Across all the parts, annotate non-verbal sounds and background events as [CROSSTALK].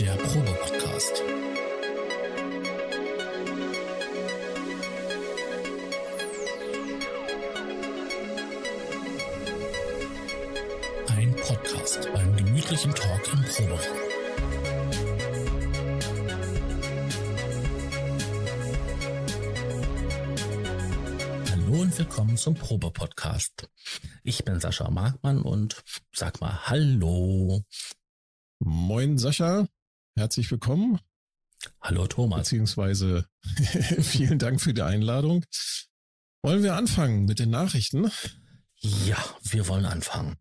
Der Probe-Podcast. Ein Podcast beim gemütlichen Talk im Proberaum. Hallo und willkommen zum Probe-Podcast. Ich bin Sascha Markmann und sag mal Hallo. Moin Sascha, herzlich willkommen. Hallo Thomas. Beziehungsweise [LAUGHS] vielen Dank für die Einladung. Wollen wir anfangen mit den Nachrichten? Ja, wir wollen anfangen.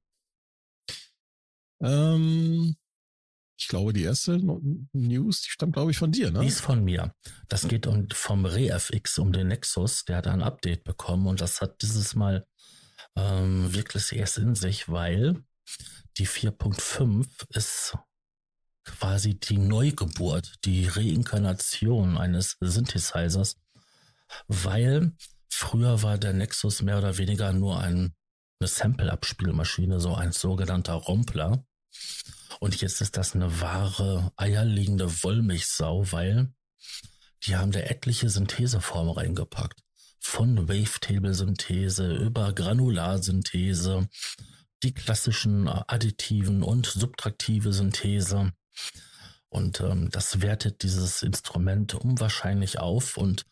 Ähm, ich glaube, die erste News, die stammt, glaube ich, von dir, ne? Die ist von mir. Das geht um, vom ReFX um den Nexus. Der hat ein Update bekommen und das hat dieses Mal ähm, wirklich erst in sich, weil die 4.5 ist quasi die Neugeburt, die Reinkarnation eines Synthesizers, weil früher war der Nexus mehr oder weniger nur ein, eine Sample-Abspielmaschine, so ein sogenannter Rompler. Und jetzt ist das eine wahre eierlegende Wollmilchsau, weil die haben da etliche Syntheseformen reingepackt. Von Wavetable-Synthese über Granularsynthese, die klassischen additiven und subtraktive Synthese. Und ähm, das wertet dieses Instrument unwahrscheinlich auf und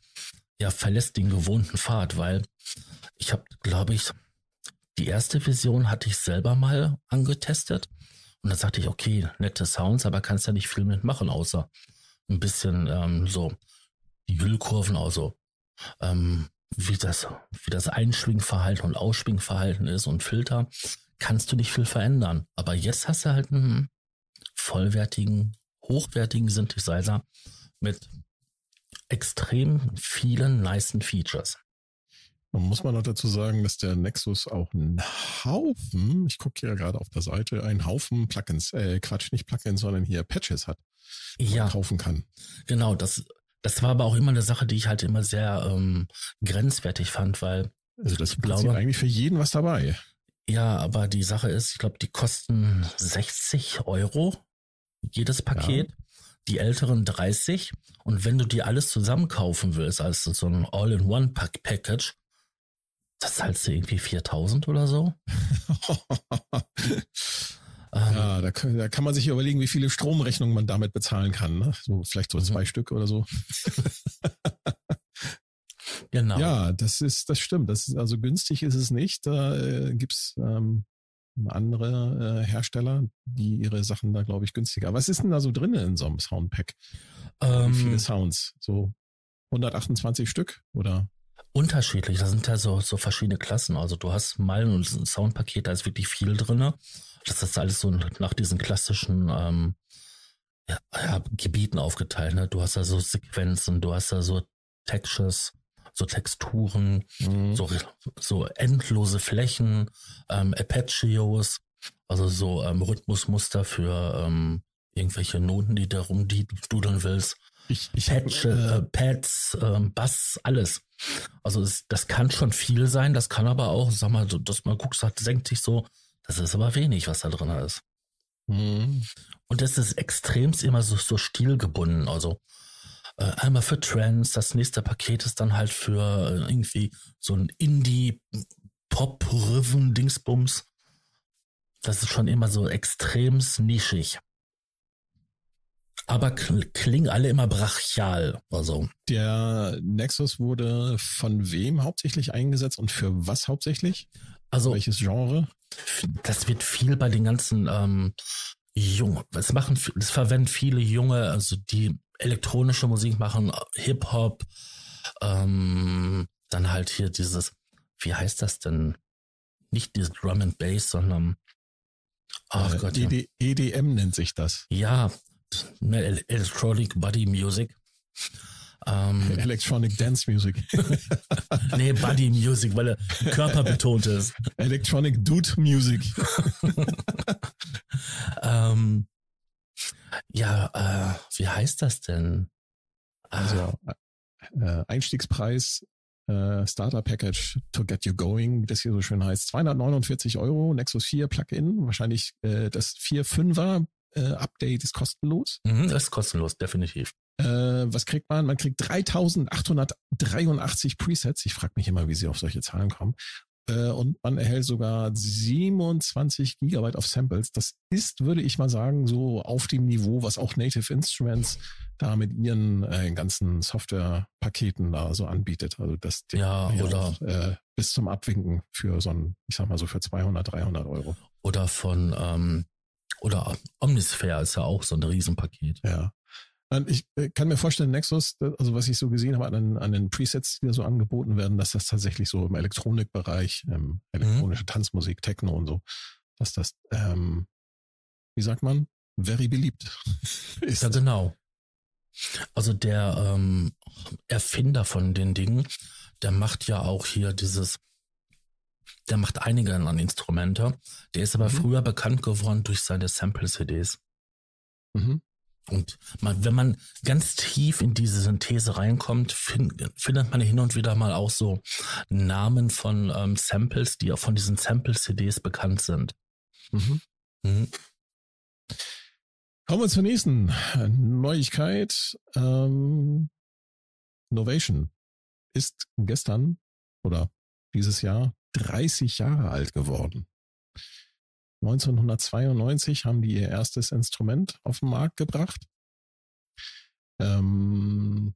ja, verlässt den gewohnten Pfad, weil ich habe, glaube ich, die erste Version hatte ich selber mal angetestet. Und dann sagte ich, okay, nette Sounds, aber kannst ja nicht viel mitmachen, außer ein bisschen ähm, so die Hüllkurven, also ähm, wie das, wie das Einschwingverhalten und Ausschwingverhalten ist und Filter, kannst du nicht viel verändern. Aber jetzt hast du halt einen vollwertigen, hochwertigen Synthesizer mit extrem vielen nicen Features. Man muss man noch dazu sagen, dass der Nexus auch einen Haufen, ich gucke hier gerade auf der Seite, einen Haufen Plugins, äh, Quatsch, nicht Plugins, sondern hier Patches hat, die ja, man kaufen kann. Genau, das, das war aber auch immer eine Sache, die ich halt immer sehr ähm, grenzwertig fand, weil also das ich glaube eigentlich für jeden was dabei. Ja, aber die Sache ist, ich glaube, die kosten 60 Euro jedes Paket. Ja. Die älteren 30. Und wenn du die alles zusammen kaufen willst, als so ein All-in-One-Package, das zahlst du irgendwie 4000 oder so. [LAUGHS] ja, da kann, da kann, man sich überlegen, wie viele Stromrechnungen man damit bezahlen kann. Ne? So, vielleicht so zwei mhm. Stück oder so. [LAUGHS] genau. Ja, das ist, das stimmt. Das ist, also günstig ist es nicht. Da äh, gibt's ähm, andere äh, Hersteller, die ihre Sachen da, glaube ich, günstiger. Was ist denn da so drin in so einem Soundpack? Ähm, Wie viele Sounds? So 128 Stück oder? Unterschiedlich. Da sind ja so, so verschiedene Klassen. Also du hast mal ein Soundpaket, da ist wirklich viel drin. Das ist alles so nach diesen klassischen ähm, ja, ja, Gebieten aufgeteilt. Ne? Du hast da so Sequenzen, du hast da so Textures, so Texturen, mhm. so, so endlose Flächen, ähm, Apacheos, also so ähm, Rhythmusmuster für ähm, irgendwelche Noten, die da rumdudeln willst. Ich, ich Patch, äh, Pads, ähm, Bass, alles. Also es, das kann schon viel sein, das kann aber auch, sag mal, dass man guckt, sagt, senkt sich so, das ist aber wenig, was da drin ist. Mhm. Und das ist extremst immer so, so stilgebunden. Also äh, einmal für Trends, das nächste Paket ist dann halt für äh, irgendwie so ein Indie-Pop-Riven-Dingsbums. Das ist schon immer so extremst nischig. Aber klingen alle immer brachial. Also. Der Nexus wurde von wem hauptsächlich eingesetzt und für was hauptsächlich? Also welches Genre? Das wird viel bei den ganzen ähm, Jungen. Es machen, es verwenden viele junge, also die elektronische Musik machen, Hip Hop, ähm, dann halt hier dieses, wie heißt das denn? Nicht dieses Drum and Bass, sondern ach äh, Gott, ED. EDM nennt sich das. Ja, ne, Electronic Body Music. Ähm, [LAUGHS] Electronic Dance Music. [LAUGHS] nee, Body Music, weil er körperbetont ist. Electronic Dude Music. [LAUGHS] ähm, ja, äh, wie heißt das denn? Also äh, Einstiegspreis äh, Starter Package to get you going, wie das hier so schön heißt. 249 Euro, Nexus 4 Plugin, wahrscheinlich äh, das 4.5er äh, Update ist kostenlos. Mhm, das ist kostenlos, definitiv. Äh, was kriegt man? Man kriegt 3883 Presets. Ich frage mich immer, wie sie auf solche Zahlen kommen. Äh, und man erhält sogar 27 Gigabyte of Samples. Das ist, würde ich mal sagen, so auf dem Niveau, was auch Native Instruments da mit ihren äh, ganzen Softwarepaketen da so anbietet. Also das ja, oder äh, bis zum Abwinken für so ein, ich sag mal so für 200, 300 Euro. Oder von ähm, oder Omnisphere ist ja auch so ein Riesenpaket. Ja. Ich äh, kann mir vorstellen, Nexus, also was ich so gesehen habe an, an den Presets, die da so angeboten werden, dass das tatsächlich so im Elektronikbereich, ähm, elektronische mhm. Tanzmusik, Techno und so, dass das, ähm, wie sagt man, very beliebt [LAUGHS] ist. Ja, genau. Also der ähm, Erfinder von den Dingen, der macht ja auch hier dieses, der macht einige an Instrumente. Der ist aber mhm. früher bekannt geworden durch seine Sample-CDs. Mhm. Und man, wenn man ganz tief in diese Synthese reinkommt, find, findet man hin und wieder mal auch so Namen von ähm, Samples, die auch von diesen Sample-CDs bekannt sind. Mhm. Mhm. Kommen wir zur nächsten Neuigkeit. Ähm, Novation ist gestern oder dieses Jahr 30 Jahre alt geworden. 1992 haben die ihr erstes Instrument auf den Markt gebracht. Ähm,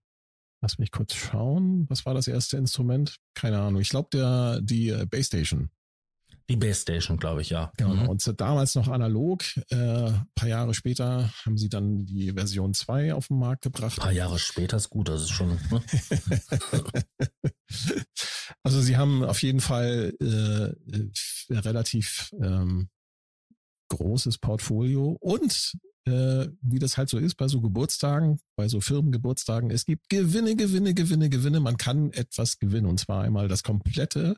lass mich kurz schauen. Was war das erste Instrument? Keine Ahnung. Ich glaube, der die äh, Basstation. Die Basstation, glaube ich, ja. Genau. Mhm. Und damals noch analog. Äh, paar Jahre später haben sie dann die Version 2 auf den Markt gebracht. Ein paar Jahre später ist gut, das ist schon. Ne? [LAUGHS] also sie haben auf jeden Fall äh, relativ ähm, großes Portfolio und äh, wie das halt so ist bei so Geburtstagen, bei so Firmengeburtstagen, es gibt Gewinne, Gewinne, Gewinne, Gewinne. Man kann etwas gewinnen und zwar einmal das komplette,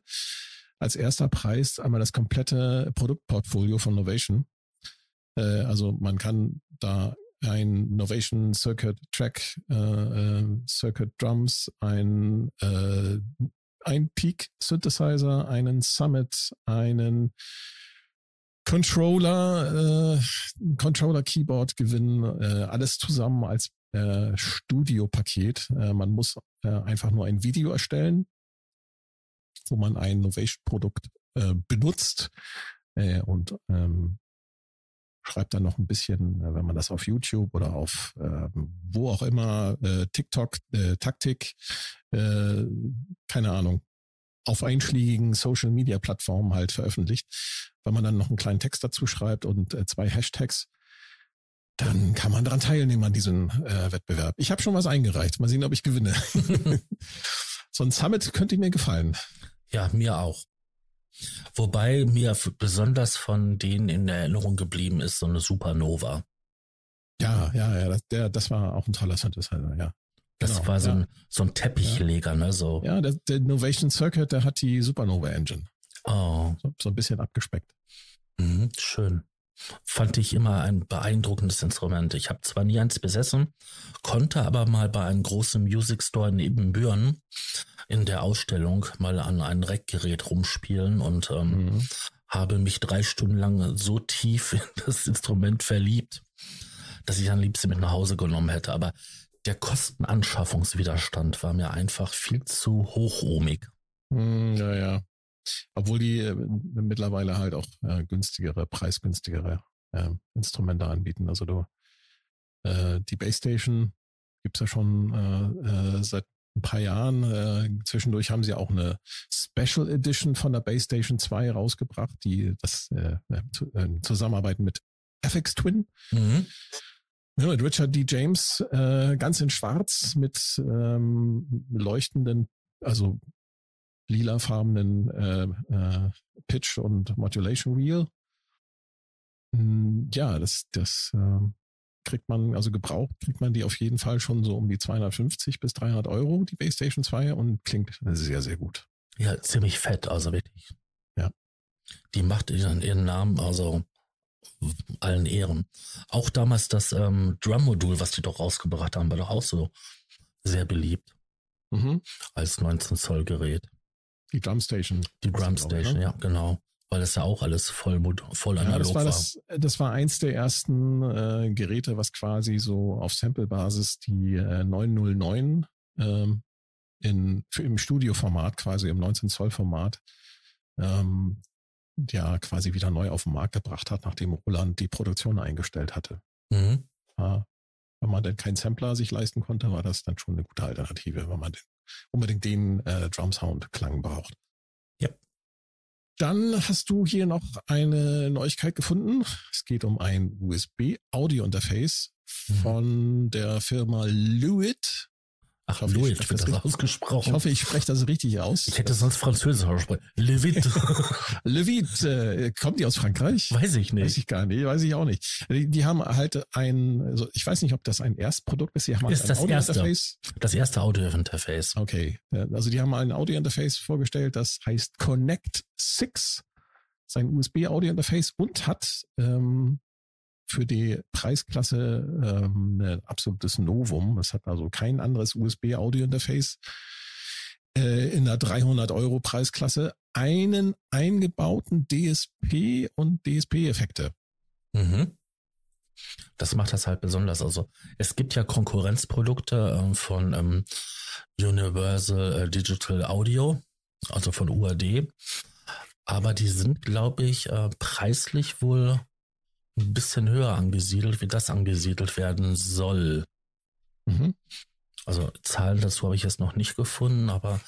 als erster Preis einmal das komplette Produktportfolio von Novation. Äh, also man kann da ein Novation Circuit Track, äh, äh, Circuit Drums, ein, ein Peak Synthesizer, einen Summit, einen Controller, äh, Controller Keyboard gewinnen, äh, alles zusammen als äh, Studio-Paket. Äh, man muss äh, einfach nur ein Video erstellen, wo man ein Novation-Produkt äh, benutzt äh, und ähm, schreibt dann noch ein bisschen, äh, wenn man das auf YouTube oder auf äh, wo auch immer, äh, TikTok, äh, Taktik, äh, keine Ahnung, auf einschlägigen Social Media Plattformen halt veröffentlicht. Wenn man dann noch einen kleinen Text dazu schreibt und äh, zwei Hashtags, dann kann man daran teilnehmen an diesem äh, Wettbewerb. Ich habe schon was eingereicht. Mal sehen, ob ich gewinne. [LAUGHS] so ein Summit könnte mir gefallen. Ja, mir auch. Wobei mir besonders von denen in Erinnerung geblieben ist so eine Supernova. Ja, ja, ja, das, der, das war auch ein toller Synthesizer, ja. Das genau, war so, ja. ein, so ein Teppichleger, ne? So. Ja, der, der Innovation Circuit, der hat die Supernova Engine. Oh. So, so ein bisschen abgespeckt. Mhm, schön. Fand ich immer ein beeindruckendes Instrument. Ich habe zwar nie eins besessen, konnte aber mal bei einem großen Music Store in Ebenbüren in der Ausstellung mal an ein Rackgerät rumspielen und ähm, mhm. habe mich drei Stunden lang so tief [LAUGHS] in das Instrument verliebt, dass ich am liebsten mit nach Hause genommen hätte. Aber der Kostenanschaffungswiderstand war mir einfach viel zu hochohmig. Hm, ja, ja. Obwohl die äh, mittlerweile halt auch äh, günstigere, preisgünstigere äh, Instrumente anbieten. Also du, äh, die Base Station gibt's ja schon äh, äh, seit ein paar Jahren. Zwischendurch haben sie auch eine Special Edition von der Base Station 2 rausgebracht, die das äh, äh, äh Zusammenarbeit mit FX Twin. Mhm. Mit Richard D. James äh, ganz in Schwarz mit ähm, leuchtenden, also lilafarbenen äh, äh, Pitch und Modulation Wheel. Hm, ja, das, das äh, kriegt man, also gebraucht, kriegt man die auf jeden Fall schon so um die 250 bis 300 Euro, die Base Station 2 und klingt sehr, sehr gut. Ja, ziemlich fett, also wirklich. Ja. Die macht ihren, ihren Namen, also allen Ehren. Auch damals das ähm, Drum-Modul, was die doch rausgebracht haben, war doch auch so sehr beliebt. Mhm. Als 19 Zoll Gerät. Die Drumstation. Die Drumstation, ja, genau. weil das ja auch alles voll, voll analog ja, das war. Das, das war eins der ersten äh, Geräte, was quasi so auf Sample-Basis die äh, 909 ähm, in, für, im Studioformat, quasi im 19 Zoll Format, ähm, ja quasi wieder neu auf den Markt gebracht hat, nachdem Roland die Produktion eingestellt hatte. Mhm. Ja, wenn man denn keinen Sampler sich leisten konnte, war das dann schon eine gute Alternative, wenn man den, unbedingt den äh, Drum Sound Klang braucht. Ja. Dann hast du hier noch eine Neuigkeit gefunden. Es geht um ein USB-Audio-Interface mhm. von der Firma Lewitt. Ach, hoffe, Louis wird das ausgesprochen. Ich hoffe, ich spreche das richtig aus. Ich hätte sonst Französisch aussprechen. Levit. Levit, [LAUGHS] äh, kommt die aus Frankreich? Weiß ich nicht. Weiß ich gar nicht, weiß ich auch nicht. Die, die haben halt ein, also ich weiß nicht, ob das ein Erstprodukt ist. Die haben ist ein das Audio-Interface. Das erste Audio-Interface. Okay. Also die haben ein Audio-Interface vorgestellt, das heißt Connect 6 sein USB-Audio-Interface und hat ähm, für die Preisklasse ähm, ein absolutes Novum. Es hat also kein anderes USB-Audio-Interface äh, in der 300 Euro Preisklasse einen eingebauten DSP und DSP-Effekte. Mhm. Das macht das halt besonders. Also es gibt ja Konkurrenzprodukte äh, von ähm, Universal äh, Digital Audio, also von UAD. Aber die sind, glaube ich, äh, preislich wohl ein bisschen höher angesiedelt, wie das angesiedelt werden soll. Mhm. Also Zahlen dazu habe ich jetzt noch nicht gefunden, aber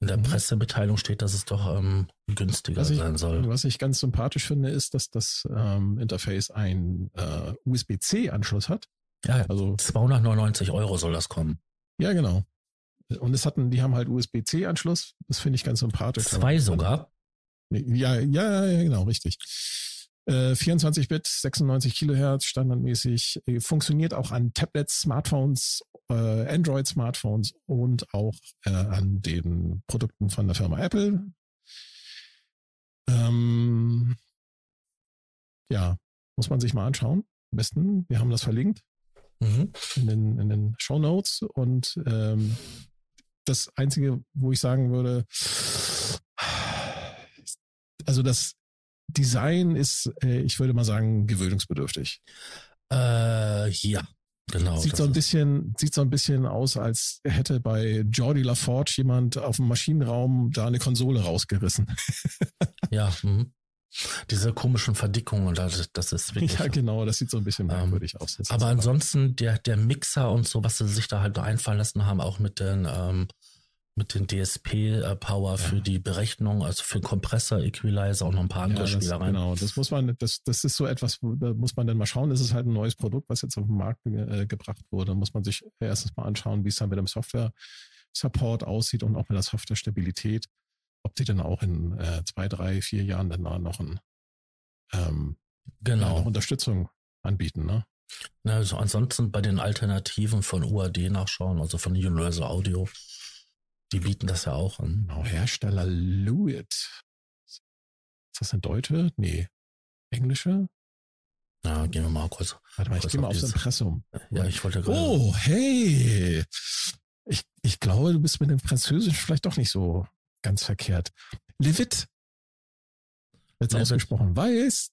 in der mhm. Pressemitteilung steht, dass es doch ähm, günstiger ich, sein soll. Was ich ganz sympathisch finde, ist, dass das ähm, Interface ein äh, USB-C-Anschluss hat. Ja, also 299 Euro soll das kommen. Ja, genau. Und es hatten, die haben halt USB-C-Anschluss. Das finde ich ganz sympathisch. Zwei sogar. Ja, ja, ja, genau, richtig. 24-Bit, äh, 96 Kilohertz, standardmäßig, äh, funktioniert auch an Tablets, Smartphones, äh, Android-Smartphones und auch äh, an den Produkten von der Firma Apple. Ähm, ja, muss man sich mal anschauen. Am besten, wir haben das verlinkt mhm. in den, in den Show Notes. Und ähm, das Einzige, wo ich sagen würde, also das Design ist, äh, ich würde mal sagen, gewöhnungsbedürftig. Äh, ja, genau. Sieht so ein bisschen, sieht so ein bisschen aus, als hätte bei Jordi LaForge jemand auf dem Maschinenraum da eine Konsole rausgerissen. [LAUGHS] ja, mh. Diese komischen Verdickungen, das, das ist wirklich. Ja, genau, das sieht so ein bisschen ähm, merkwürdig ähm, aus. aber ansonsten, der, der Mixer und so, was sie sich da halt einfallen lassen haben, auch mit den ähm, mit den DSP-Power ja. für die Berechnung, also für Kompressor, Equalizer und noch ein paar andere ja, Spielereien. Genau, das muss man, das, das ist so etwas, da muss man dann mal schauen. Das ist halt ein neues Produkt, was jetzt auf den Markt äh, gebracht wurde. Da muss man sich erstens mal anschauen, wie es dann mit dem Software-Support aussieht und auch mit der Software-Stabilität. Ob die dann auch in äh, zwei, drei, vier Jahren dann noch, ein, ähm, genau. noch Unterstützung anbieten, ne? Also ansonsten bei den Alternativen von UAD nachschauen, also von Universal Audio die bieten das ja auch an. Genau, Hersteller Lewitt. Ist das eine deutsche? Nee. Englische? Na, gehen wir mal kurz. Warte mal, ich gehe mal aufs Impressum. Ja, ich wollte gerade. Oh, hey! Ich, ich glaube, du bist mit dem Französisch vielleicht doch nicht so ganz verkehrt. Lewitt. Jetzt ausgesprochen. Weiß.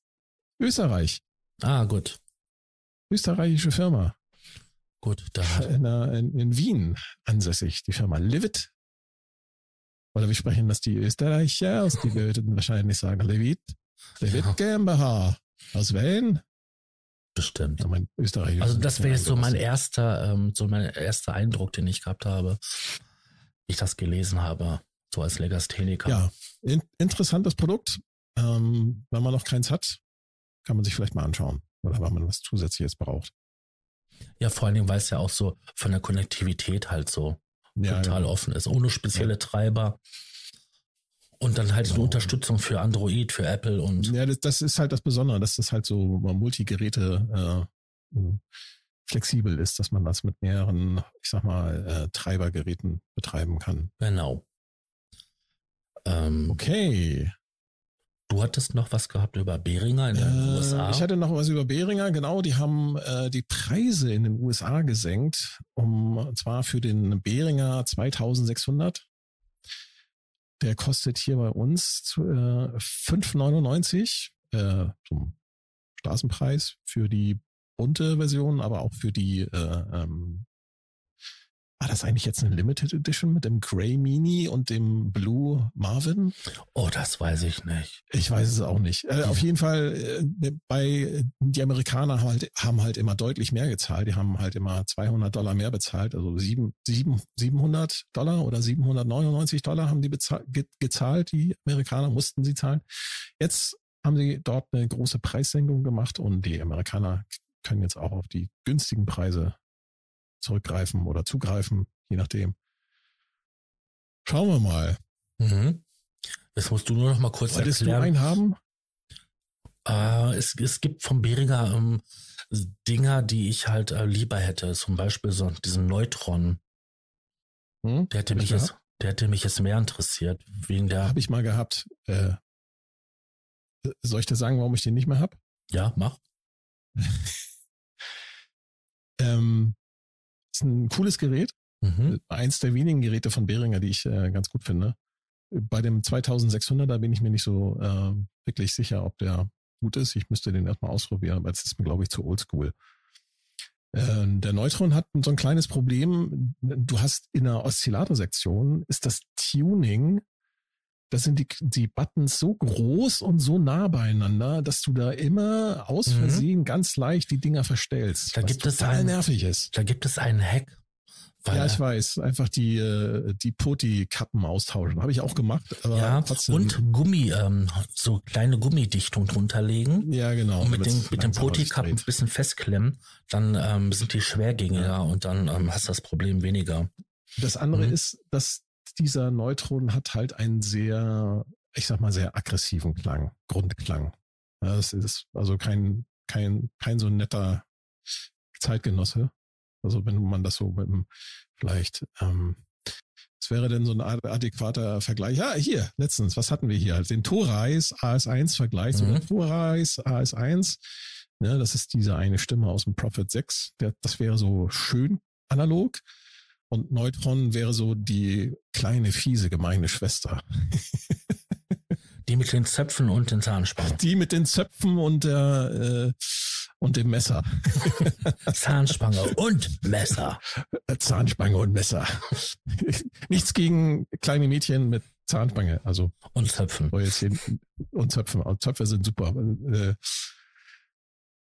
Österreich. Ah, gut. Österreichische Firma. Gut, da. In, in, in Wien ansässig, die Firma Livid. Oder wir sprechen das die Österreicher aus, die würden wahrscheinlich sagen, Levit. Levit ja. GmbH. Aus Wien? Bestimmt. Ja, mein Österreich also das wäre jetzt so mein erster, ähm, so mein erster Eindruck, den ich gehabt habe, ich das gelesen habe, so als Legastheniker. Ja, in, interessantes Produkt. Ähm, wenn man noch keins hat, kann man sich vielleicht mal anschauen. Oder wenn man was Zusätzliches braucht. Ja, vor allen Dingen, weil es ja auch so von der Konnektivität halt so ja, total genau. offen ist, ohne spezielle ja. Treiber. Und dann halt genau. so Unterstützung für Android, für Apple und. Ja, das, das ist halt das Besondere, dass das halt so Multigeräte äh, flexibel ist, dass man das mit mehreren, ich sag mal, äh, Treibergeräten betreiben kann. Genau. Ähm, okay. Du hattest noch was gehabt über Behringer in den äh, USA? Ich hatte noch was über Behringer, genau. Die haben äh, die Preise in den USA gesenkt, um und zwar für den Behringer 2600. der kostet hier bei uns äh, 5,99 äh, zum Straßenpreis für die bunte Version, aber auch für die äh, ähm, war das eigentlich jetzt eine Limited Edition mit dem Grey Mini und dem Blue Marvin? Oh, das weiß ich nicht. Ich weiß es auch nicht. Äh, auf jeden Fall, äh, bei die Amerikaner haben halt, haben halt immer deutlich mehr gezahlt. Die haben halt immer 200 Dollar mehr bezahlt, also sieben, sieben, 700 Dollar oder 799 Dollar haben die bezahlt, gezahlt. Die Amerikaner mussten sie zahlen. Jetzt haben sie dort eine große Preissenkung gemacht und die Amerikaner können jetzt auch auf die günstigen Preise zurückgreifen oder zugreifen, je nachdem. Schauen wir mal. Mhm. Das musst du nur noch mal kurz Wolltest erklären. du einen haben? Äh, es, es gibt vom Beringer ähm, Dinger, die ich halt äh, lieber hätte. Zum Beispiel so diesen Neutron. Hm? Der hätte mich jetzt, der hätte mich jetzt mehr interessiert. Wegen der. Habe ich mal gehabt. Äh, soll ich dir sagen, warum ich den nicht mehr habe? Ja, mach. [LAUGHS] ähm, ist ein cooles Gerät. Mhm. Eins der wenigen Geräte von Behringer, die ich äh, ganz gut finde. Bei dem 2600er bin ich mir nicht so äh, wirklich sicher, ob der gut ist. Ich müsste den erstmal ausprobieren, aber es ist mir, glaube ich, zu oldschool. Äh, der Neutron hat so ein kleines Problem. Du hast in der Oszillatorsektion ist das Tuning das sind die, die Buttons so groß und so nah beieinander, dass du da immer aus mhm. Versehen mhm. ganz leicht die Dinger verstellst. Da gibt es total ein, nervig ist. Da gibt es einen Hack. ja, ich weiß. Einfach die, äh, die Poti-Kappen austauschen. Habe ich auch gemacht. ja, trotzdem. und Gummi, ähm, so kleine Gummidichtung drunter legen. Ja, genau. Und mit den, mit den Poti-Kappen ein bisschen festklemmen. Dann ähm, sind die schwergängiger ja. und dann ähm, hast du das Problem weniger. Das andere mhm. ist, dass dieser Neutron hat halt einen sehr, ich sag mal, sehr aggressiven Klang, Grundklang. Das ist also kein, kein, kein so netter Zeitgenosse. Also wenn man das so mit einem vielleicht, ähm, was wäre denn so ein adäquater Vergleich? Ja, hier, letztens, was hatten wir hier? Den Toreis AS1-Vergleich mhm. oder Toreis AS1. Ja, das ist diese eine Stimme aus dem Prophet 6. Der, das wäre so schön analog. Und Neutron wäre so die kleine, fiese, gemeine Schwester. [LAUGHS] Die mit den Zöpfen und den Zahnspangen. Die mit den Zöpfen und der äh, und dem Messer. [LAUGHS] Zahnspange und Messer. Zahnspange und Messer. Nichts gegen kleine Mädchen mit Zahnspange, also und Zöpfen. Und Zöpfen. Zöpfe sind super. Äh,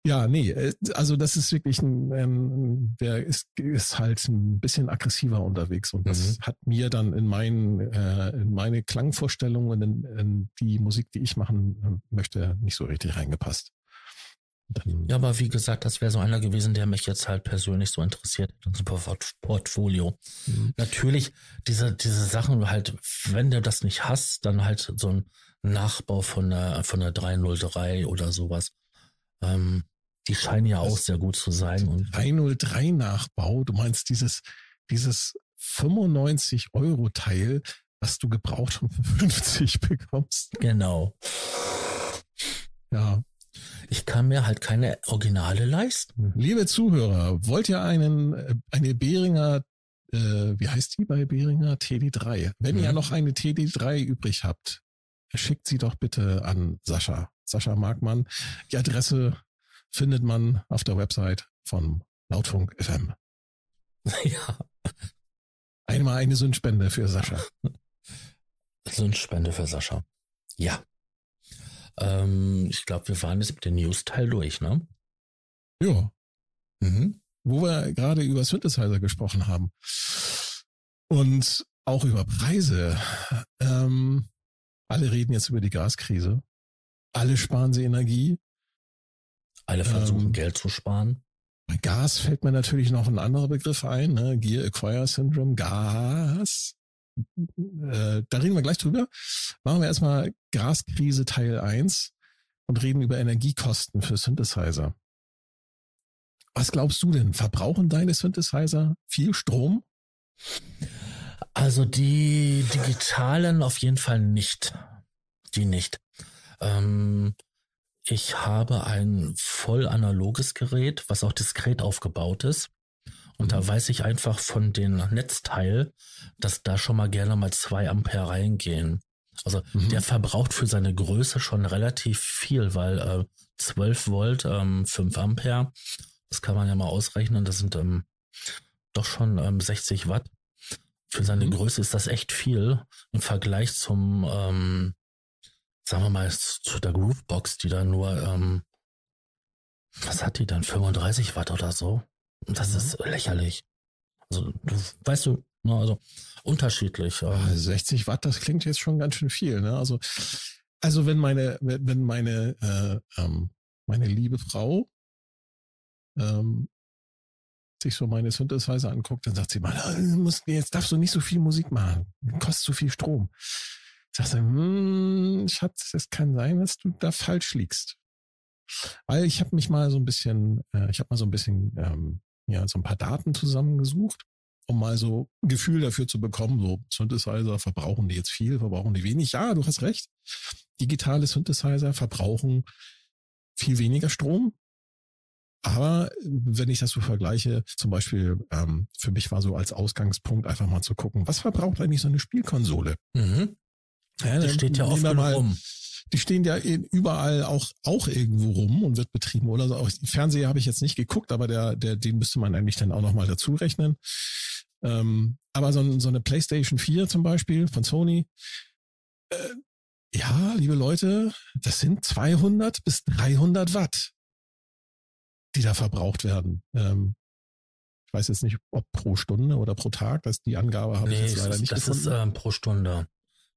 ja, nee, äh, also das ist wirklich ein, ähm, der ist, ist halt ein bisschen aggressiver unterwegs und das mhm. hat mir dann in meinen, äh, in meine Klangvorstellungen, in, in die Musik, die ich machen äh, möchte, nicht so richtig reingepasst. Dann, ja, aber wie gesagt, das wäre so einer gewesen, der mich jetzt halt persönlich so interessiert, unser Portfolio. Mhm. Natürlich, diese, diese Sachen halt, wenn du das nicht hast, dann halt so ein Nachbau von der, von der 303 oder sowas. Ähm, die scheinen ja auch sehr gut zu sein. Und 303 Nachbau, du meinst dieses, dieses 95 Euro Teil, was du gebraucht und für 50 bekommst. Genau. Ja. Ich kann mir halt keine Originale leisten. Liebe Zuhörer, wollt ihr einen, eine Behringer, äh, wie heißt die bei Behringer? TD3. Wenn mhm. ihr noch eine TD3 übrig habt, schickt sie doch bitte an Sascha. Sascha Markmann. Die Adresse findet man auf der Website von Lautfunk FM. [LAUGHS] Ja. Einmal eine Sündspende für Sascha. [LAUGHS] Sündspende für Sascha. Ja. Ähm, ich glaube, wir waren jetzt mit dem News-Teil durch, ne? Ja. Mhm. Wo wir gerade über Synthesizer gesprochen haben. Und auch über Preise. Ähm, alle reden jetzt über die Gaskrise. Alle sparen sie Energie. Alle versuchen ähm, Geld zu sparen. Bei Gas fällt mir natürlich noch ein anderer Begriff ein, ne? Gear Acquire Syndrome, Gas. Äh, da reden wir gleich drüber. Machen wir erstmal Gaskrise Teil 1 und reden über Energiekosten für Synthesizer. Was glaubst du denn? Verbrauchen deine Synthesizer viel Strom? Also die digitalen auf jeden Fall nicht. Die nicht. Ähm, ich habe ein voll analoges Gerät, was auch diskret aufgebaut ist. Und da weiß ich einfach von den Netzteil, dass da schon mal gerne mal zwei Ampere reingehen. Also mhm. der verbraucht für seine Größe schon relativ viel, weil äh, 12 Volt, ähm, 5 Ampere, das kann man ja mal ausrechnen, das sind ähm, doch schon ähm, 60 Watt. Für seine mhm. Größe ist das echt viel im Vergleich zum, ähm, sagen wir mal, zu der Groovebox, die da nur, ähm, was hat die dann, 35 Watt oder so? Das mhm. ist lächerlich. Also, du weißt du, ne, also unterschiedlich. Ähm. 60 Watt, das klingt jetzt schon ganz schön viel. Ne? Also, also wenn meine, wenn meine, äh, ähm, meine liebe Frau ähm, sich so meine Synthesizer anguckt, dann sagt sie mal, jetzt darfst du nicht so viel Musik machen, kostet zu viel Strom. Sage, hm, Schatz, es kann sein, dass du da falsch liegst. Weil ich habe mich mal so ein bisschen, äh, ich habe mal so ein bisschen, ähm, ja, so ein paar Daten zusammengesucht, um mal so ein Gefühl dafür zu bekommen, so Synthesizer, verbrauchen die jetzt viel, verbrauchen die wenig? Ja, du hast recht. Digitale Synthesizer verbrauchen viel weniger Strom, aber wenn ich das so vergleiche, zum Beispiel, ähm, für mich war so als Ausgangspunkt einfach mal zu gucken, was verbraucht eigentlich so eine Spielkonsole? Mhm. Ja, die steht ja oft mal, rum. Die stehen ja überall auch, auch irgendwo rum und wird betrieben oder so. Auch Fernseher habe ich jetzt nicht geguckt, aber der, der, den müsste man eigentlich dann auch nochmal dazu rechnen. Ähm, aber so, so eine PlayStation 4 zum Beispiel von Sony, äh, ja, liebe Leute, das sind 200 bis 300 Watt die da verbraucht werden. Ähm, ich weiß jetzt nicht, ob pro Stunde oder pro Tag, das die Angabe habe nee, ich jetzt leider nicht das gefunden. Das ist ähm, pro Stunde.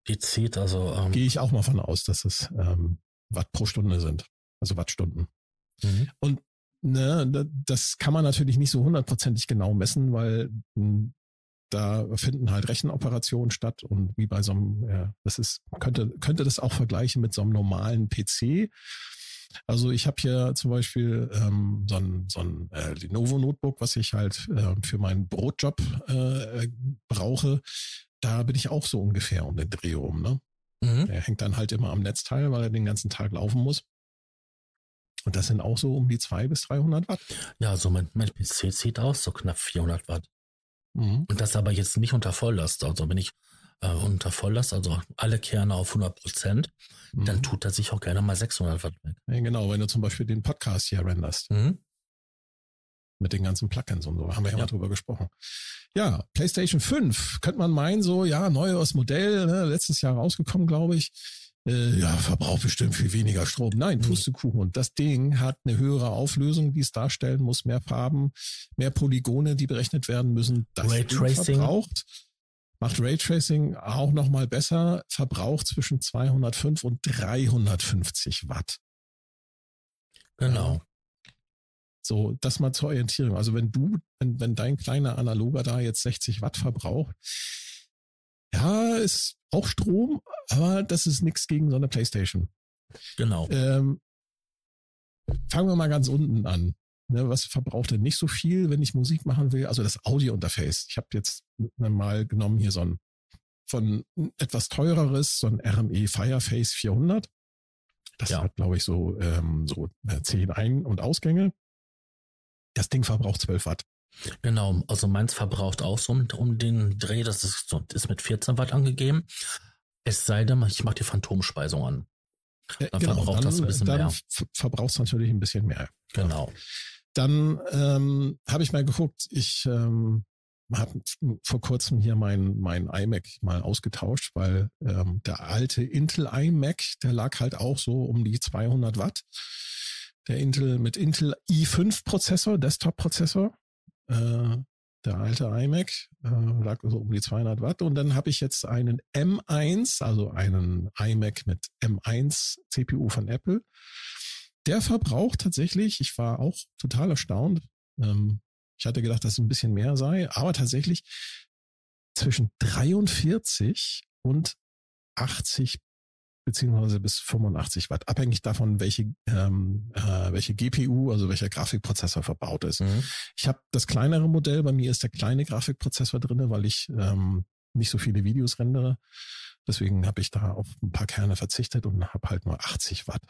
Die zieht also. Ähm, Gehe ich auch mal von aus, dass es ähm, Watt pro Stunde sind, also Wattstunden. Mhm. Und ne, das kann man natürlich nicht so hundertprozentig genau messen, weil hm, da finden halt Rechenoperationen statt und wie bei so einem, ja, das ist, könnte, könnte das auch vergleichen mit so einem normalen PC. Also ich habe hier zum Beispiel ähm, so ein, so ein äh, Lenovo-Notebook, was ich halt äh, für meinen Brotjob äh, brauche. Da bin ich auch so ungefähr um den Dreh rum. Ne? Mhm. Der hängt dann halt immer am Netzteil, weil er den ganzen Tag laufen muss. Und das sind auch so um die 200 bis 300 Watt. Ja, so mein, mein PC zieht aus, so knapp 400 Watt. Mhm. Und das aber jetzt nicht unter Volllast. Also wenn ich äh, unter Volllast, also alle Kerne auf 100 Prozent, mhm. dann tut er sich auch gerne mal 600 Watt weg. Ja, genau, wenn du zum Beispiel den Podcast hier renderst. Mhm. Mit den ganzen Plugins und so, haben wir ja, ja. mal drüber gesprochen. Ja, PlayStation 5, könnte man meinen, so, ja, neues Modell, ne, letztes Jahr rausgekommen, glaube ich. Äh, ja, verbraucht bestimmt viel weniger Strom. Nein, Pustekuchen. Und das Ding hat eine höhere Auflösung, die es darstellen muss, mehr Farben, mehr Polygone, die berechnet werden müssen. Das Raytracing. verbraucht macht Raytracing auch nochmal besser, verbraucht zwischen 205 und 350 Watt. Genau. So, das mal zur Orientierung. Also wenn du, wenn, wenn dein kleiner Analoger da jetzt 60 Watt verbraucht, ja, ist auch Strom, aber das ist nichts gegen so eine Playstation. Genau. Ähm, fangen wir mal ganz unten an. Ne, was verbraucht denn nicht so viel, wenn ich Musik machen will? Also das Audio-Interface. Ich habe jetzt mal genommen hier so ein von etwas teureres, so ein RME Fireface 400. Das ja. hat, glaube ich, so, ähm, so 10 äh, Ein- und Ausgänge. Das Ding verbraucht 12 Watt. Genau, also meins verbraucht auch so um, um den Dreh, das ist, ist mit 14 Watt angegeben. Es sei denn, ich mache die Phantomspeisung an. Dann genau, verbraucht dann, das ein bisschen dann mehr. verbraucht es natürlich ein bisschen mehr. Genau. Dann ähm, habe ich mal geguckt, ich ähm, habe vor kurzem hier mein, mein iMac mal ausgetauscht, weil ähm, der alte Intel iMac, der lag halt auch so um die 200 Watt. Der Intel mit Intel i5 Prozessor, Desktop Prozessor, äh, der alte iMac äh, lag so um die 200 Watt. Und dann habe ich jetzt einen M1, also einen iMac mit M1 CPU von Apple. Der verbraucht tatsächlich, ich war auch total erstaunt. Ähm, ich hatte gedacht, dass es ein bisschen mehr sei, aber tatsächlich zwischen 43 und 80 beziehungsweise bis 85 Watt, abhängig davon, welche, ähm, äh, welche GPU, also welcher Grafikprozessor verbaut ist. Mhm. Ich habe das kleinere Modell, bei mir ist der kleine Grafikprozessor drinne, weil ich ähm, nicht so viele Videos rendere. Deswegen habe ich da auf ein paar Kerne verzichtet und habe halt nur 80 Watt.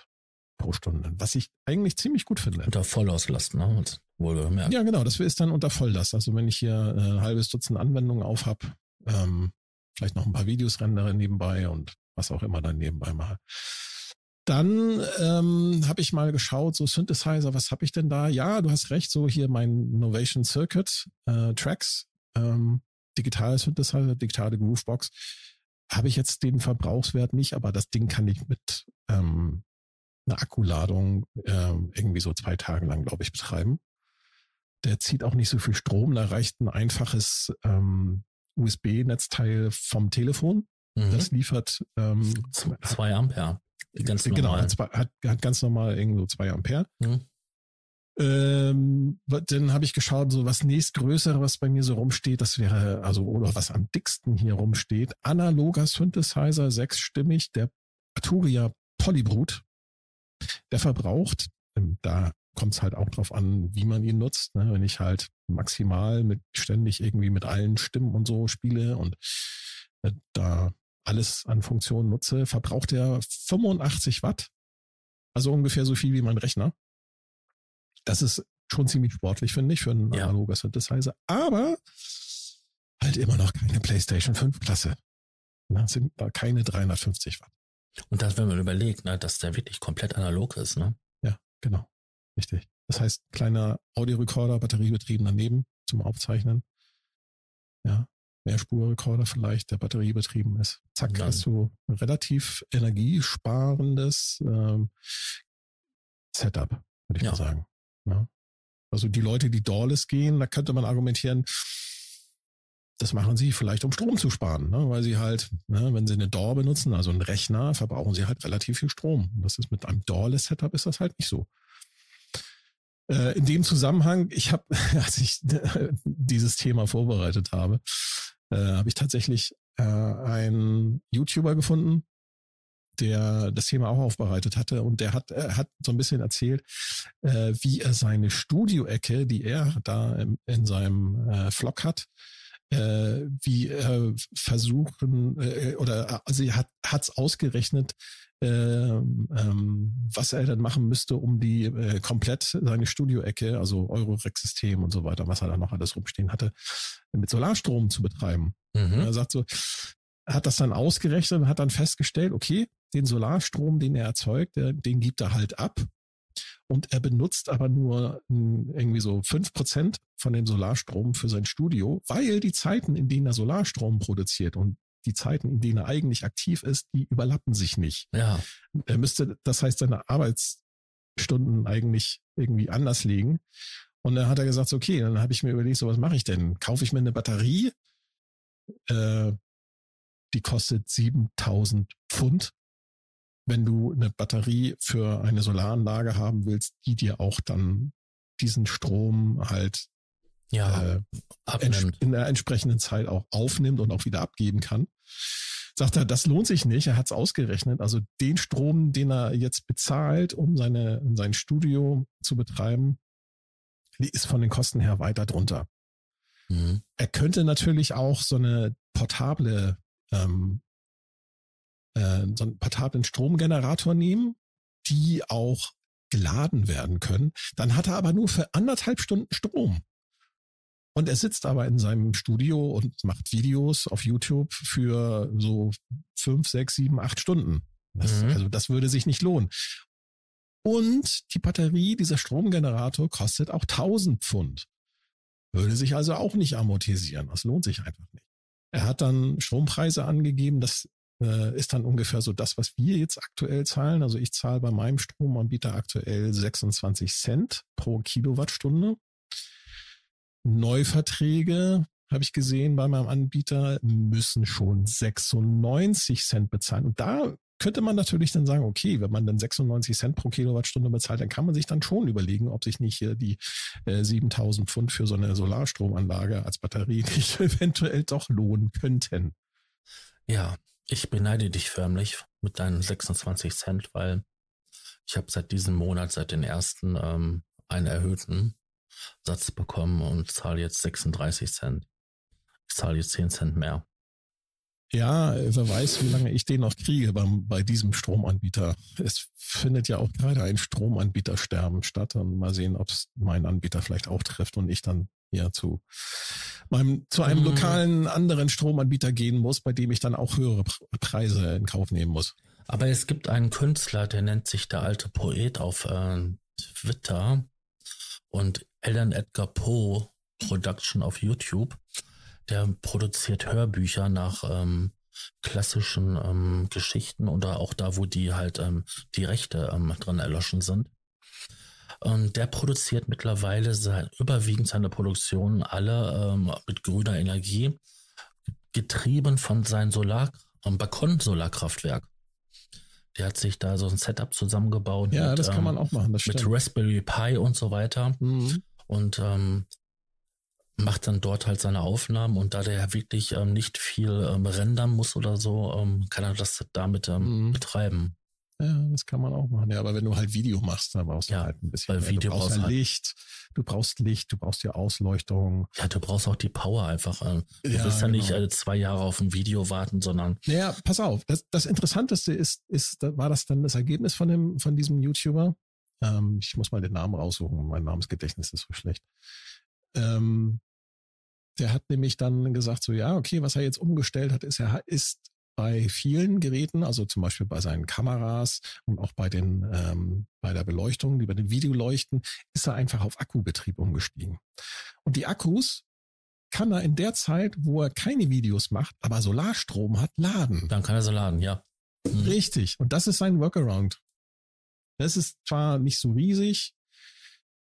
pro Stunde, was ich eigentlich ziemlich gut finde. Unter Vollauslasst, ne? Wohlgemerkt. Ja, genau, das ist dann unter Volllast. Also wenn ich hier äh, ein halbes Dutzend Anwendungen auf habe, ähm, vielleicht noch ein paar Videos rendere nebenbei und was auch immer dann nebenbei mache. Dann ähm, habe ich mal geschaut, so Synthesizer, was habe ich denn da? Ja, du hast recht, so hier mein Innovation Circuit äh, Tracks, ähm, digitale Synthesizer, digitale Groovebox. Habe ich jetzt den Verbrauchswert nicht, aber das Ding kann ich mit ähm, einer Akkuladung äh, irgendwie so zwei Tage lang, glaube ich, betreiben. Der zieht auch nicht so viel Strom, da reicht ein einfaches ähm, USB-Netzteil vom Telefon. Mhm. Das liefert ähm, zwei Ampere. Ganz genau, hat, hat, hat, ganz normal irgendwo zwei Ampere. Mhm. Ähm, dann habe ich geschaut, so was nächstgrößere, was bei mir so rumsteht, das wäre, also, oder was am dicksten hier rumsteht, analoger Synthesizer, sechsstimmig, der Arturia Polybrut. Der verbraucht, ähm, da kommt es halt auch drauf an, wie man ihn nutzt. Ne? Wenn ich halt maximal mit ständig irgendwie mit allen Stimmen und so spiele und äh, da alles an Funktionen nutze, verbraucht er 85 Watt. Also ungefähr so viel wie mein Rechner. Das ist schon ziemlich sportlich, finde ich, für einen ja. analoger Synthesizer. Aber halt immer noch keine PlayStation 5 Klasse. Das sind da keine 350 Watt. Und das, wenn man überlegt, ne, dass der wirklich komplett analog ist, ne? Ja, genau. Richtig. Das heißt, kleiner Audiorekorder, batteriebetrieben daneben zum Aufzeichnen. Ja, Mehrspurrekorder vielleicht, der batteriebetrieben ist. Zack, hast du ein relativ energiesparendes ähm, Setup, würde ich ja. mal sagen. Ja. Also die Leute, die Doorless gehen, da könnte man argumentieren, das machen sie vielleicht, um Strom zu sparen, ne? weil sie halt, ne, wenn sie eine DAW benutzen, also einen Rechner, verbrauchen sie halt relativ viel Strom. Das ist mit einem Doorless-Setup ist das halt nicht so. Äh, in dem Zusammenhang, ich habe, [LAUGHS] als ich dieses Thema vorbereitet habe, äh, habe ich tatsächlich äh, einen YouTuber gefunden, der das Thema auch aufbereitet hatte und der hat, er hat so ein bisschen erzählt, äh, wie er seine Studioecke, die er da im, in seinem äh, Vlog hat, äh, wie äh, versuchen äh, oder also er hat hat's ausgerechnet, äh, ähm, was er dann machen müsste, um die äh, komplett seine Studioecke, also Eurorex-System und so weiter, was er da noch alles rumstehen hatte, mit Solarstrom zu betreiben. Mhm. Er sagt so, hat das dann ausgerechnet und hat dann festgestellt, okay, den Solarstrom, den er erzeugt, den gibt er halt ab und er benutzt aber nur hm, irgendwie so fünf Prozent von dem Solarstrom für sein Studio, weil die Zeiten, in denen er Solarstrom produziert und die Zeiten, in denen er eigentlich aktiv ist, die überlappen sich nicht. Ja. Er müsste, das heißt, seine Arbeitsstunden eigentlich irgendwie anders legen. Und dann hat er gesagt, okay, dann habe ich mir überlegt, so was mache ich denn? Kaufe ich mir eine Batterie? Äh, die kostet 7000 Pfund wenn du eine Batterie für eine Solaranlage haben willst, die dir auch dann diesen Strom halt ja, äh, in der entsprechenden Zeit auch aufnimmt und auch wieder abgeben kann. Sagt er, das lohnt sich nicht. Er hat es ausgerechnet. Also den Strom, den er jetzt bezahlt, um seine, sein Studio zu betreiben, ist von den Kosten her weiter drunter. Mhm. Er könnte natürlich auch so eine portable ähm, äh, so einen portablen Stromgenerator nehmen, die auch geladen werden können. Dann hat er aber nur für anderthalb Stunden Strom. Und er sitzt aber in seinem Studio und macht Videos auf YouTube für so fünf, sechs, sieben, acht Stunden. Das, mhm. Also das würde sich nicht lohnen. Und die Batterie, dieser Stromgenerator kostet auch 1000 Pfund. Würde sich also auch nicht amortisieren. Das lohnt sich einfach nicht. Er hat dann Strompreise angegeben, das äh, ist dann ungefähr so das, was wir jetzt aktuell zahlen. Also ich zahle bei meinem Stromanbieter aktuell 26 Cent pro Kilowattstunde. Neuverträge, habe ich gesehen bei meinem Anbieter, müssen schon 96 Cent bezahlen. Und da könnte man natürlich dann sagen, okay, wenn man dann 96 Cent pro Kilowattstunde bezahlt, dann kann man sich dann schon überlegen, ob sich nicht hier die äh, 7000 Pfund für so eine Solarstromanlage als Batterie [LAUGHS] nicht eventuell doch lohnen könnten. Ja, ich beneide dich förmlich mit deinen 26 Cent, weil ich habe seit diesem Monat, seit den ersten, ähm, einen erhöhten Satz bekommen und zahle jetzt 36 Cent. Ich zahle jetzt 10 Cent mehr. Ja, wer weiß, wie lange ich den noch kriege beim, bei diesem Stromanbieter. Es findet ja auch gerade ein Stromanbietersterben statt und mal sehen, ob es meinen Anbieter vielleicht auch trifft und ich dann ja zu meinem, zu einem mhm. lokalen anderen Stromanbieter gehen muss, bei dem ich dann auch höhere Preise in Kauf nehmen muss. Aber es gibt einen Künstler, der nennt sich der alte Poet auf äh, Twitter und Alan Edgar Poe Production auf YouTube der produziert Hörbücher nach ähm, klassischen ähm, Geschichten oder auch da, wo die halt ähm, die Rechte ähm, dran erloschen sind. Und der produziert mittlerweile sein, überwiegend seine Produktionen alle ähm, mit grüner Energie, getrieben von seinem Solar, ähm, Balkon-Solarkraftwerk. Der hat sich da so ein Setup zusammengebaut. Ja, mit, das kann man auch machen. Das mit Raspberry Pi und so weiter. Mhm. Und ähm, macht dann dort halt seine Aufnahmen und da der wirklich ähm, nicht viel ähm, rendern muss oder so, ähm, kann er das damit ähm, mhm. betreiben. Ja, das kann man auch machen. Ja, aber wenn du halt Video machst, dann brauchst du ja, halt ein bisschen weil mehr. Video du brauchst ja halt Licht, du brauchst Licht, du brauchst ja Ausleuchtung. Ja, du brauchst auch die Power einfach. Äh, du ja, willst ja genau. nicht äh, zwei Jahre auf ein Video warten, sondern. Naja, pass auf. Das, das Interessanteste ist, ist, war das dann das Ergebnis von dem, von diesem YouTuber? Ähm, ich muss mal den Namen raussuchen. Mein Namensgedächtnis ist so schlecht. Ähm, der hat nämlich dann gesagt, so ja, okay, was er jetzt umgestellt hat, ist, er ist bei vielen Geräten, also zum Beispiel bei seinen Kameras und auch bei den ähm, bei der Beleuchtung, bei den Videoleuchten, ist er einfach auf Akkubetrieb umgestiegen. Und die Akkus kann er in der Zeit, wo er keine Videos macht, aber Solarstrom hat, laden. Dann kann er so laden, ja. Mhm. Richtig. Und das ist sein Workaround. Das ist zwar nicht so riesig,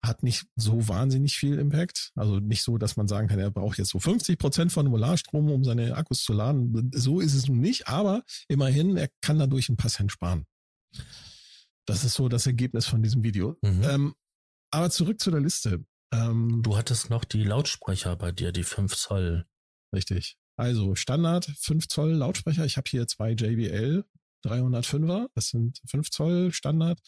hat nicht so wahnsinnig viel Impact. Also nicht so, dass man sagen kann, er braucht jetzt so 50 Prozent von Molarstrom, um seine Akkus zu laden. So ist es nun nicht, aber immerhin, er kann dadurch ein paar Cent sparen. Das ist so das Ergebnis von diesem Video. Mhm. Ähm, aber zurück zu der Liste. Ähm, du hattest noch die Lautsprecher bei dir, die 5 Zoll. Richtig. Also Standard 5 Zoll Lautsprecher. Ich habe hier zwei JBL 305er, das sind 5 Zoll Standard,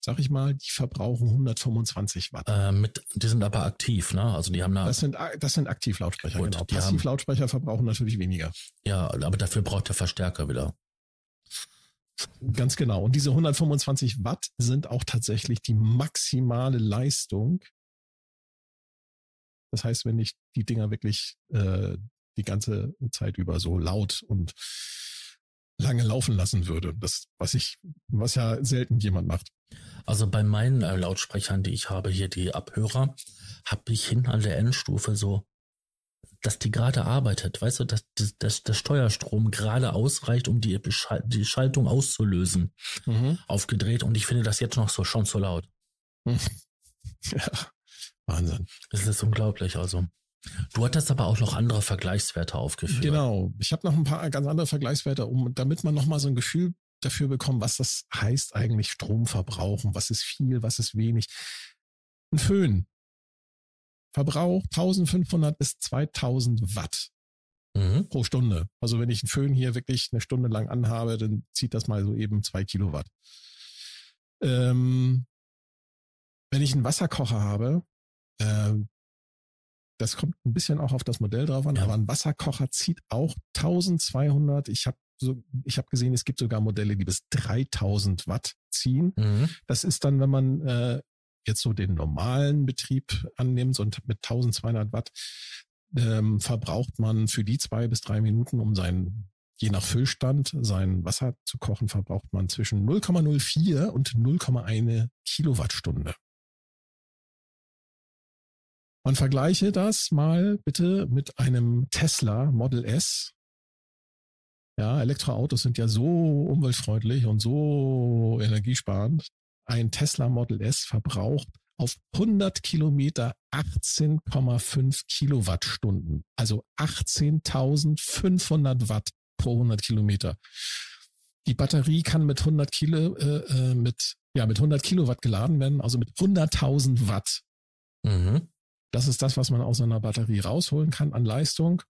sag ich mal, die verbrauchen 125 Watt. Äh, mit, die sind aber aktiv, ne? Also die haben da. Das sind, das sind Aktivlautsprecher, Gut, genau. Passivlautsprecher verbrauchen natürlich weniger. Ja, aber dafür braucht der Verstärker wieder. Ganz genau. Und diese 125 Watt sind auch tatsächlich die maximale Leistung. Das heißt, wenn ich die Dinger wirklich äh, die ganze Zeit über so laut und lange laufen lassen würde. Das, was ich, was ja selten jemand macht. Also bei meinen äh, Lautsprechern, die ich habe, hier die Abhörer, habe ich hinten an der Endstufe so, dass die gerade arbeitet, weißt du, dass, dass der Steuerstrom gerade ausreicht, um die, die Schaltung auszulösen, mhm. aufgedreht. Und ich finde das jetzt noch so schon zu laut. [LAUGHS] Ja, Wahnsinn. Das ist unglaublich, also. Du hattest aber auch noch andere Vergleichswerte aufgeführt. Genau. Ich habe noch ein paar ganz andere Vergleichswerte, um, damit man nochmal so ein Gefühl dafür bekommt, was das heißt eigentlich Strom verbrauchen. Was ist viel, was ist wenig. Ein Föhn. Verbrauch 1500 bis 2000 Watt mhm. pro Stunde. Also wenn ich einen Föhn hier wirklich eine Stunde lang anhabe, dann zieht das mal so eben zwei Kilowatt. Ähm, wenn ich einen Wasserkocher habe, äh, das kommt ein bisschen auch auf das Modell drauf an, ja. aber ein Wasserkocher zieht auch 1200. Ich habe so, ich habe gesehen, es gibt sogar Modelle, die bis 3000 Watt ziehen. Mhm. Das ist dann, wenn man äh, jetzt so den normalen Betrieb annimmt und mit 1200 Watt ähm, verbraucht man für die zwei bis drei Minuten, um sein je nach Füllstand sein Wasser zu kochen, verbraucht man zwischen 0,04 und 0,1 Kilowattstunde. Und vergleiche das mal bitte mit einem Tesla Model S. Ja, Elektroautos sind ja so umweltfreundlich und so energiesparend. Ein Tesla Model S verbraucht auf 100 Kilometer 18,5 Kilowattstunden. Also 18.500 Watt pro 100 Kilometer. Die Batterie kann mit 100 Kilo, äh, äh, mit, ja, mit 100 Kilowatt geladen werden, also mit 100.000 Watt. Mhm. Das ist das, was man aus einer Batterie rausholen kann an Leistung.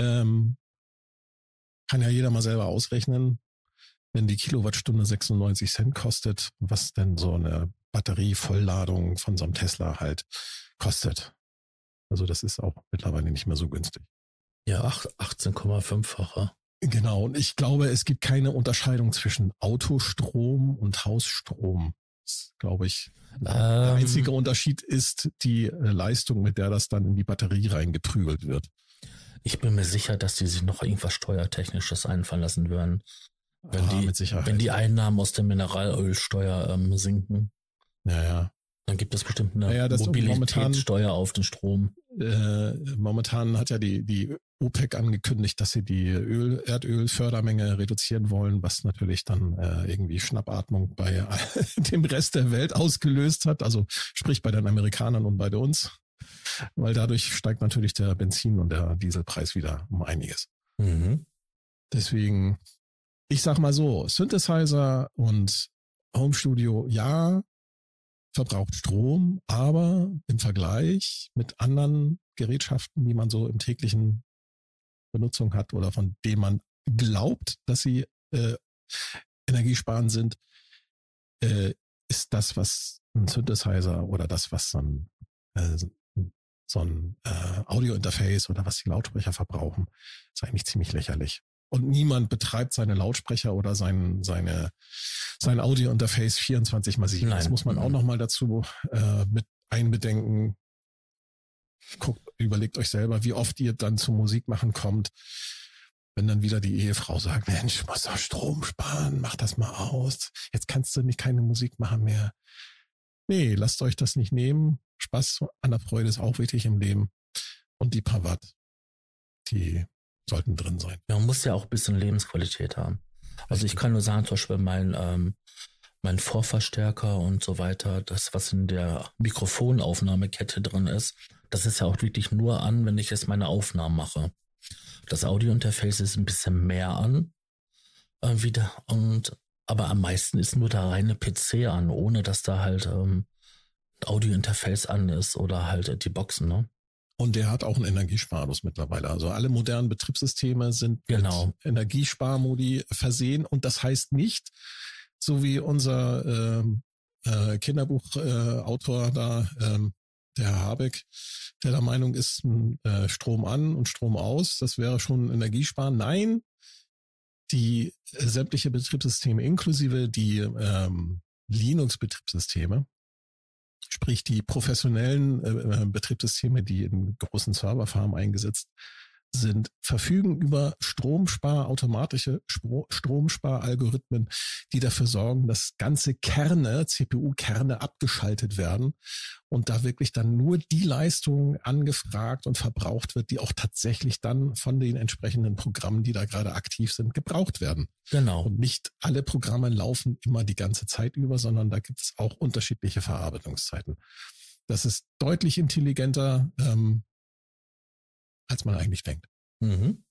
Ähm, kann ja jeder mal selber ausrechnen, wenn die Kilowattstunde 96 Cent kostet, was denn so eine Batterievollladung von so einem Tesla halt kostet. Also das ist auch mittlerweile nicht mehr so günstig. Ja, 18,5-facher. Genau, und ich glaube, es gibt keine Unterscheidung zwischen Autostrom und Hausstrom. Das glaube ich. Ähm, der einzige Unterschied ist die äh, Leistung, mit der das dann in die Batterie reingeprügelt wird. Ich bin mir sicher, dass die sich noch irgendwas Steuertechnisches einfallen lassen würden. Wenn, ah, die, wenn die Einnahmen aus der Mineralölsteuer ähm, sinken. Ja, ja. Dann gibt es bestimmt eine ja, Mobilitätssteuer auf den Strom. Äh, momentan hat ja die, die OPEC angekündigt, dass sie die Öl, Erdölfördermenge reduzieren wollen, was natürlich dann äh, irgendwie Schnappatmung bei [LAUGHS] dem Rest der Welt ausgelöst hat. Also sprich bei den Amerikanern und bei uns. Weil dadurch steigt natürlich der Benzin- und der Dieselpreis wieder um einiges. Mhm. Deswegen, ich sag mal so, Synthesizer und Home Studio, ja, verbraucht Strom, aber im Vergleich mit anderen Gerätschaften, die man so im täglichen Benutzung hat oder von denen man glaubt, dass sie äh, energiesparend sind, äh, ist das, was ein Synthesizer oder das, was so ein, äh, so ein äh, Audio-Interface oder was die Lautsprecher verbrauchen, ist eigentlich ziemlich lächerlich. Und niemand betreibt seine Lautsprecher oder sein, seine, sein Audio-Interface 24 mal 7. Nein. Das muss man auch nochmal dazu äh, mit einbedenken. Guckt, überlegt euch selber, wie oft ihr dann zum Musikmachen kommt. Wenn dann wieder die Ehefrau sagt, Mensch, du musst doch Strom sparen, mach das mal aus. Jetzt kannst du nicht keine Musik machen mehr. Nee, lasst euch das nicht nehmen. Spaß an der Freude ist auch wichtig im Leben. Und die paar Watt, die sollten drin sein. Man muss ja auch ein bisschen Lebensqualität haben. Also ich kann nur sagen, zum Beispiel mein, ähm, mein Vorverstärker und so weiter, das, was in der Mikrofonaufnahmekette drin ist, das ist ja auch wirklich nur an, wenn ich jetzt meine Aufnahmen mache. Das Audiointerface ist ein bisschen mehr an, äh, wieder, und, aber am meisten ist nur der reine PC an, ohne dass da halt ähm, Audiointerface an ist oder halt die Boxen, ne? Und der hat auch einen Energiesparmodus mittlerweile. Also alle modernen Betriebssysteme sind genau. mit Energiesparmodi versehen. Und das heißt nicht, so wie unser ähm, äh, Kinderbuchautor äh, da, ähm, der Herr Habeck, der der Meinung ist, äh, Strom an und Strom aus, das wäre schon Energiesparen. Nein, die äh, sämtliche Betriebssysteme inklusive die ähm, Linux-Betriebssysteme sprich die professionellen äh, äh, Betriebssysteme, die in großen Serverfarmen eingesetzt sind, verfügen über Stromspar, automatische Stromsparalgorithmen, die dafür sorgen, dass ganze Kerne, CPU-Kerne abgeschaltet werden und da wirklich dann nur die Leistung angefragt und verbraucht wird, die auch tatsächlich dann von den entsprechenden Programmen, die da gerade aktiv sind, gebraucht werden. Genau. Und nicht alle Programme laufen immer die ganze Zeit über, sondern da gibt es auch unterschiedliche Verarbeitungszeiten. Das ist deutlich intelligenter, ähm, als man eigentlich denkt. Mhm.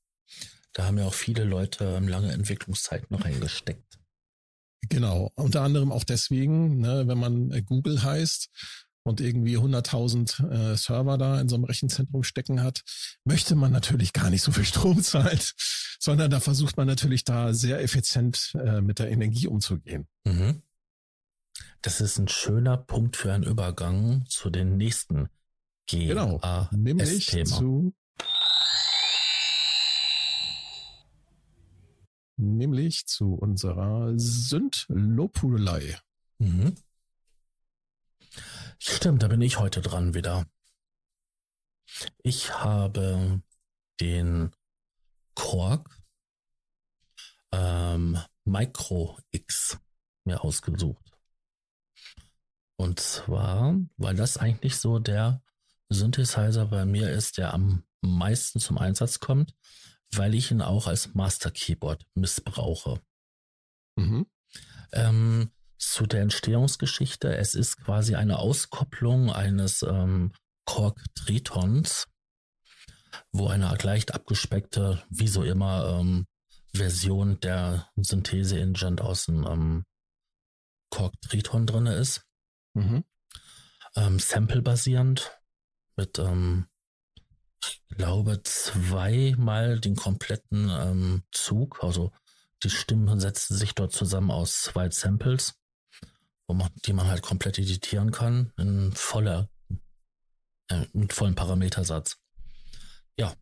Da haben ja auch viele Leute ähm, lange Entwicklungszeit noch eingesteckt. Genau, unter anderem auch deswegen, ne, wenn man äh, Google heißt und irgendwie 100.000 äh, Server da in so einem Rechenzentrum stecken hat, möchte man natürlich gar nicht so viel Strom zahlen, [LAUGHS] sondern da versucht man natürlich da sehr effizient äh, mit der Energie umzugehen. Mhm. Das ist ein schöner Punkt für einen Übergang zu den nächsten GAS genau, nämlich zu nämlich zu unserer Sündlobhudelei. Mhm. Stimmt, da bin ich heute dran wieder. Ich habe den Korg ähm, Micro X mir ausgesucht. Und zwar, weil das eigentlich so der Synthesizer bei mir ist, der am meisten zum Einsatz kommt, weil ich ihn auch als Master Keyboard missbrauche. Mhm. Ähm, zu der Entstehungsgeschichte. Es ist quasi eine Auskopplung eines ähm, Korg Tritons, wo eine leicht abgespeckte, wie so immer, ähm, Version der Synthese-Engine aus dem ähm, Korg Triton drin ist. Mhm. Ähm, Sample-basierend mit ähm, ich glaube, zweimal den kompletten ähm, Zug. Also die Stimmen setzen sich dort zusammen aus zwei Samples, wo man, die man halt komplett editieren kann in voller, äh, mit vollem Parametersatz. Ja.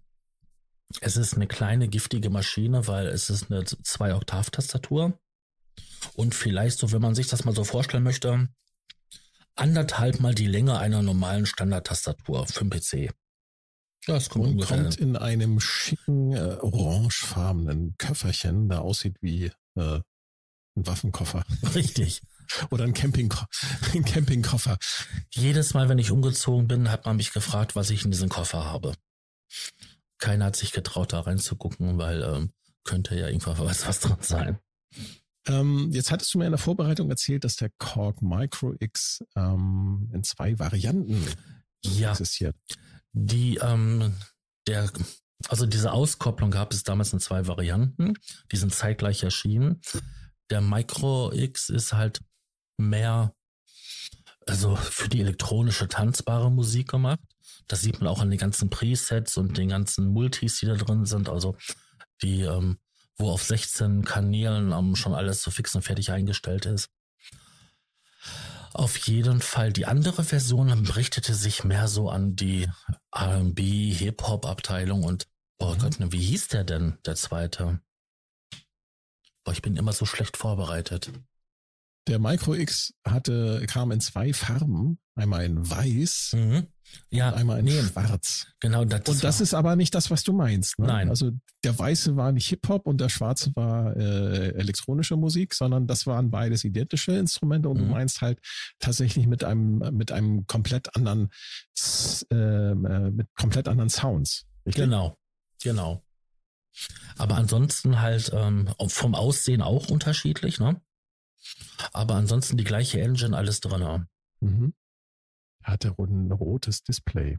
Es ist eine kleine giftige Maschine, weil es ist eine zwei Oktav Tastatur und vielleicht so, wenn man sich das mal so vorstellen möchte, anderthalb mal die Länge einer normalen Standardtastatur für einen PC. Ja, es kommt, und kommt in einem schicken äh, orangefarbenen Köfferchen, der aussieht wie äh, ein Waffenkoffer. [LAUGHS] Richtig. Oder ein, Camping, ein Campingkoffer. Jedes Mal, wenn ich umgezogen bin, hat man mich gefragt, was ich in diesem Koffer habe. Keiner hat sich getraut, da reinzugucken, weil ähm, könnte ja irgendwann was, was drin sein. Ähm, jetzt hattest du mir in der Vorbereitung erzählt, dass der Korg Micro X ähm, in zwei Varianten ja. existiert. Die, ähm, der, also diese Auskopplung gab es damals in zwei Varianten. Die sind zeitgleich erschienen. Der Micro X ist halt mehr, also für die elektronische tanzbare Musik gemacht. Das sieht man auch an den ganzen Presets und den ganzen Multis, die da drin sind. Also die, ähm, wo auf 16 Kanälen ähm, schon alles so fix und fertig eingestellt ist. Auf jeden Fall. Die andere Version berichtete sich mehr so an die R&B, Hip-Hop-Abteilung und, oh mhm. Gott, ne, wie hieß der denn, der zweite? Boah, ich bin immer so schlecht vorbereitet. Der Micro X hatte, kam in zwei Farben. Einmal in weiß mhm. ja, und einmal in nee, schwarz. Genau, das Und das ist aber nicht das, was du meinst. Ne? Nein. Also der weiße war nicht Hip-Hop und der schwarze war äh, elektronische Musik, sondern das waren beides identische Instrumente und mhm. du meinst halt tatsächlich mit einem, mit einem komplett anderen, äh, mit komplett anderen Sounds. Richtig? Genau, genau. Aber ansonsten halt ähm, vom Aussehen auch unterschiedlich, ne? Aber ansonsten die gleiche Engine, alles drin. Mhm. Hat er ein rotes Display.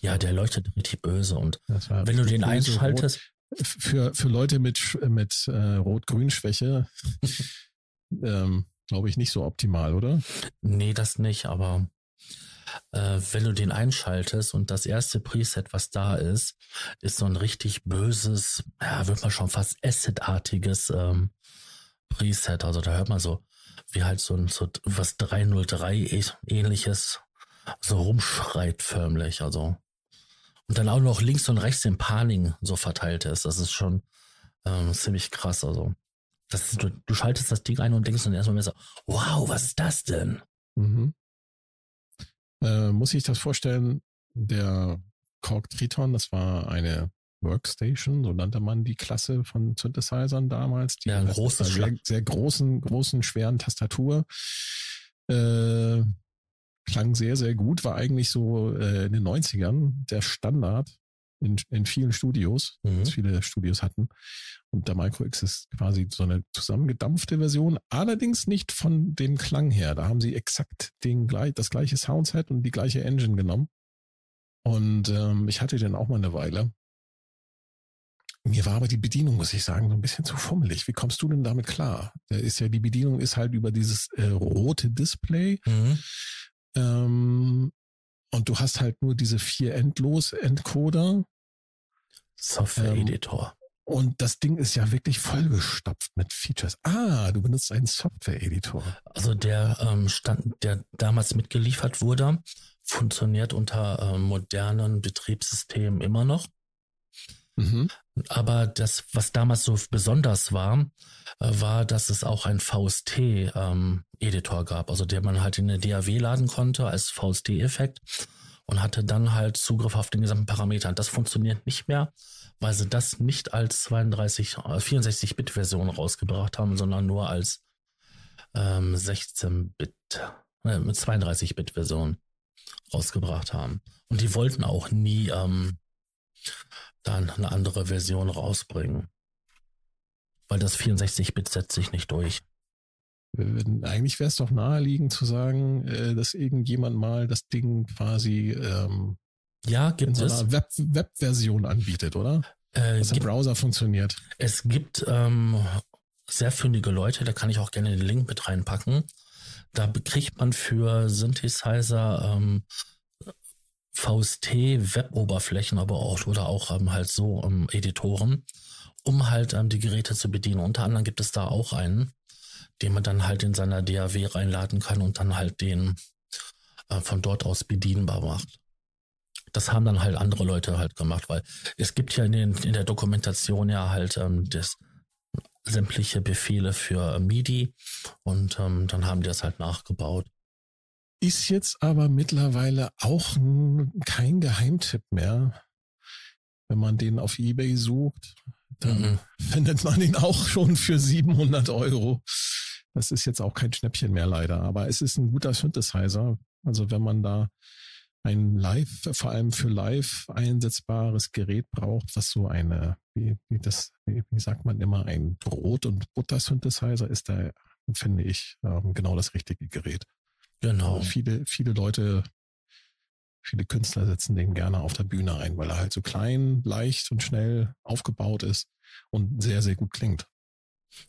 Ja, der leuchtet richtig böse und wenn du den einschaltest. Rot. Für, für Leute mit, mit äh, Rot-Grün-Schwäche, [LAUGHS] ähm, glaube ich, nicht so optimal, oder? Nee, das nicht, aber äh, wenn du den einschaltest und das erste Preset, was da ist, ist so ein richtig böses, ja, wird man schon fast Acid-artiges ähm, Preset. Also da hört man so, wie halt so ein so was 303 ähnliches so rumschreit förmlich. Also und dann auch noch links und rechts den Paning so verteilt ist. Das ist schon ähm, ziemlich krass. Also das ist, du, du, schaltest das Ding ein und denkst dann erstmal so, wow, was ist das denn? Mhm. Äh, muss ich das vorstellen? Der Korg Triton, das war eine Workstation, so nannte man die Klasse von Synthesizern damals. Die ja, ein großes sehr, sehr großen, großen, schweren Tastatur. Äh, klang sehr, sehr gut, war eigentlich so äh, in den 90ern der Standard in, in vielen Studios, mhm. viele Studios hatten. Und der Micro X ist quasi so eine zusammengedampfte Version, allerdings nicht von dem Klang her. Da haben sie exakt den, das gleiche Soundset und die gleiche Engine genommen. Und ähm, ich hatte den auch mal eine Weile. Mir war aber die Bedienung, muss ich sagen, so ein bisschen zu fummelig. Wie kommst du denn damit klar? Da ist ja, die Bedienung ist halt über dieses äh, rote Display. Mhm. Ähm, und du hast halt nur diese vier Endlos-Encoder. Software-Editor. Ähm, und das Ding ist ja wirklich vollgestopft mit Features. Ah, du benutzt einen Software-Editor. Also der ähm, Stand, der damals mitgeliefert wurde, funktioniert unter äh, modernen Betriebssystemen immer noch. Mhm. Aber das, was damals so besonders war, äh, war, dass es auch ein VST-Editor ähm, gab, also der man halt in eine DAW laden konnte als VST-Effekt und hatte dann halt Zugriff auf den gesamten Parameter. Das funktioniert nicht mehr, weil sie das nicht als 32, 64-Bit-Version äh, rausgebracht haben, sondern nur als ähm, 16-Bit, äh, mit 32-Bit-Version rausgebracht haben. Und die wollten auch nie ähm, dann eine andere Version rausbringen. Weil das 64-Bit setzt sich nicht durch. Eigentlich wäre es doch naheliegend zu sagen, äh, dass irgendjemand mal das Ding quasi ähm, ja, gibt in so einer Web-Version anbietet, oder? Äh, Dass der Browser funktioniert. Es gibt ähm, sehr fündige Leute, da kann ich auch gerne den Link mit reinpacken. Da kriegt man für Synthesizer ähm, VST-Web-Oberflächen, aber auch oder auch ähm, halt so ähm, Editoren, um halt ähm, die Geräte zu bedienen. Unter anderem gibt es da auch einen, den man dann halt in seiner DAW reinladen kann und dann halt den äh, von dort aus bedienbar macht. das haben dann halt andere Leute halt gemacht, weil es gibt ja in, den, in der Dokumentation ja halt ähm, das, sämtliche Befehle für äh, MIDI und ähm, dann haben die das halt nachgebaut. Ist jetzt aber mittlerweile auch kein Geheimtipp mehr. Wenn man den auf eBay sucht, dann mhm. findet man ihn auch schon für 700 Euro. Das ist jetzt auch kein Schnäppchen mehr leider, aber es ist ein guter Synthesizer. Also wenn man da ein Live, vor allem für Live einsetzbares Gerät braucht, was so eine, wie, wie das, wie, wie sagt man immer, ein Brot- und Butter-Synthesizer ist da, finde ich, ähm, genau das richtige Gerät. Genau. Also viele, viele Leute, viele Künstler setzen den gerne auf der Bühne ein, weil er halt so klein, leicht und schnell aufgebaut ist und sehr, sehr gut klingt.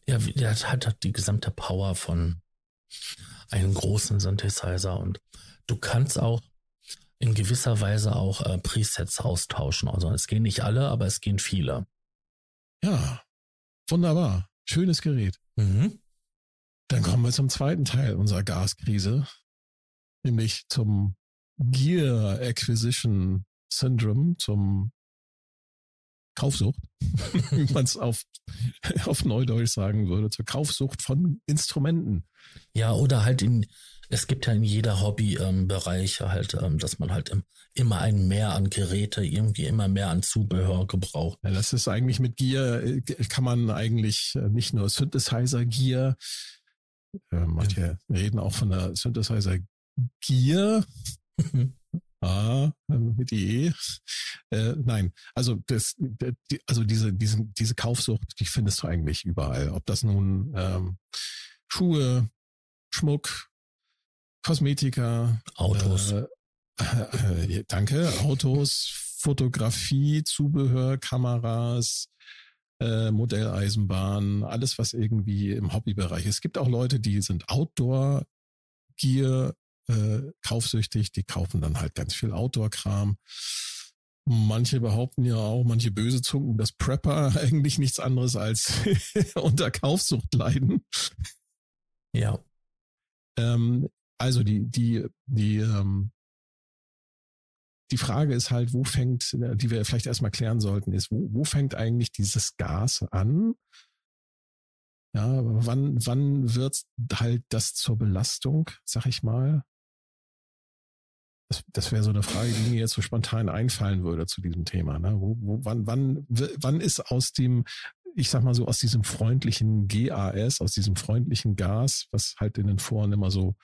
Ja, der hat halt die gesamte Power von einem großen Synthesizer und du kannst auch in gewisser Weise auch äh, Presets austauschen. Also es gehen nicht alle, aber es gehen viele. Ja, wunderbar. Schönes Gerät. Mhm. Dann kommen wir zum zweiten Teil unserer Gaskrise, nämlich zum Gear Acquisition Syndrome, zum Kaufsucht, [LAUGHS] wie man es auf, auf Neudeutsch sagen würde, zur Kaufsucht von Instrumenten. Ja, oder halt in, es gibt ja in jeder Hobbybereich ähm, halt, ähm, dass man halt im, immer ein Mehr an Geräte, irgendwie immer mehr an Zubehör gebraucht. Ja, das ist eigentlich mit Gear, äh, kann man eigentlich äh, nicht nur Synthesizer Gear, äh, manche ja. reden auch von der Synthesizer Gear. [LAUGHS] Ah, mit IE. Äh, nein, also das, also diese, diese, diese Kaufsucht, die findest du eigentlich überall. Ob das nun ähm, Schuhe, Schmuck, Kosmetika, Autos. Äh, äh, danke, Autos, Fotografie, Zubehör, Kameras, äh, Modelleisenbahn, alles was irgendwie im Hobbybereich ist. Es gibt auch Leute, die sind Outdoor Gear äh, kaufsüchtig, die kaufen dann halt ganz viel Outdoor-Kram. Manche behaupten ja auch, manche böse Zungen, dass Prepper [LAUGHS] eigentlich nichts anderes als [LAUGHS] unter Kaufsucht leiden. Ja. Ähm, also die, die, die, ähm, die Frage ist halt, wo fängt, die wir vielleicht erstmal klären sollten, ist, wo, wo fängt eigentlich dieses Gas an? Ja, wann, wann wird halt das zur Belastung, sag ich mal? Das, das wäre so eine Frage, die mir jetzt so spontan einfallen würde zu diesem Thema. Ne? Wo, wo, wann, wann, wann ist aus dem, ich sag mal so, aus diesem freundlichen GAS, aus diesem freundlichen Gas, was halt in den Foren immer so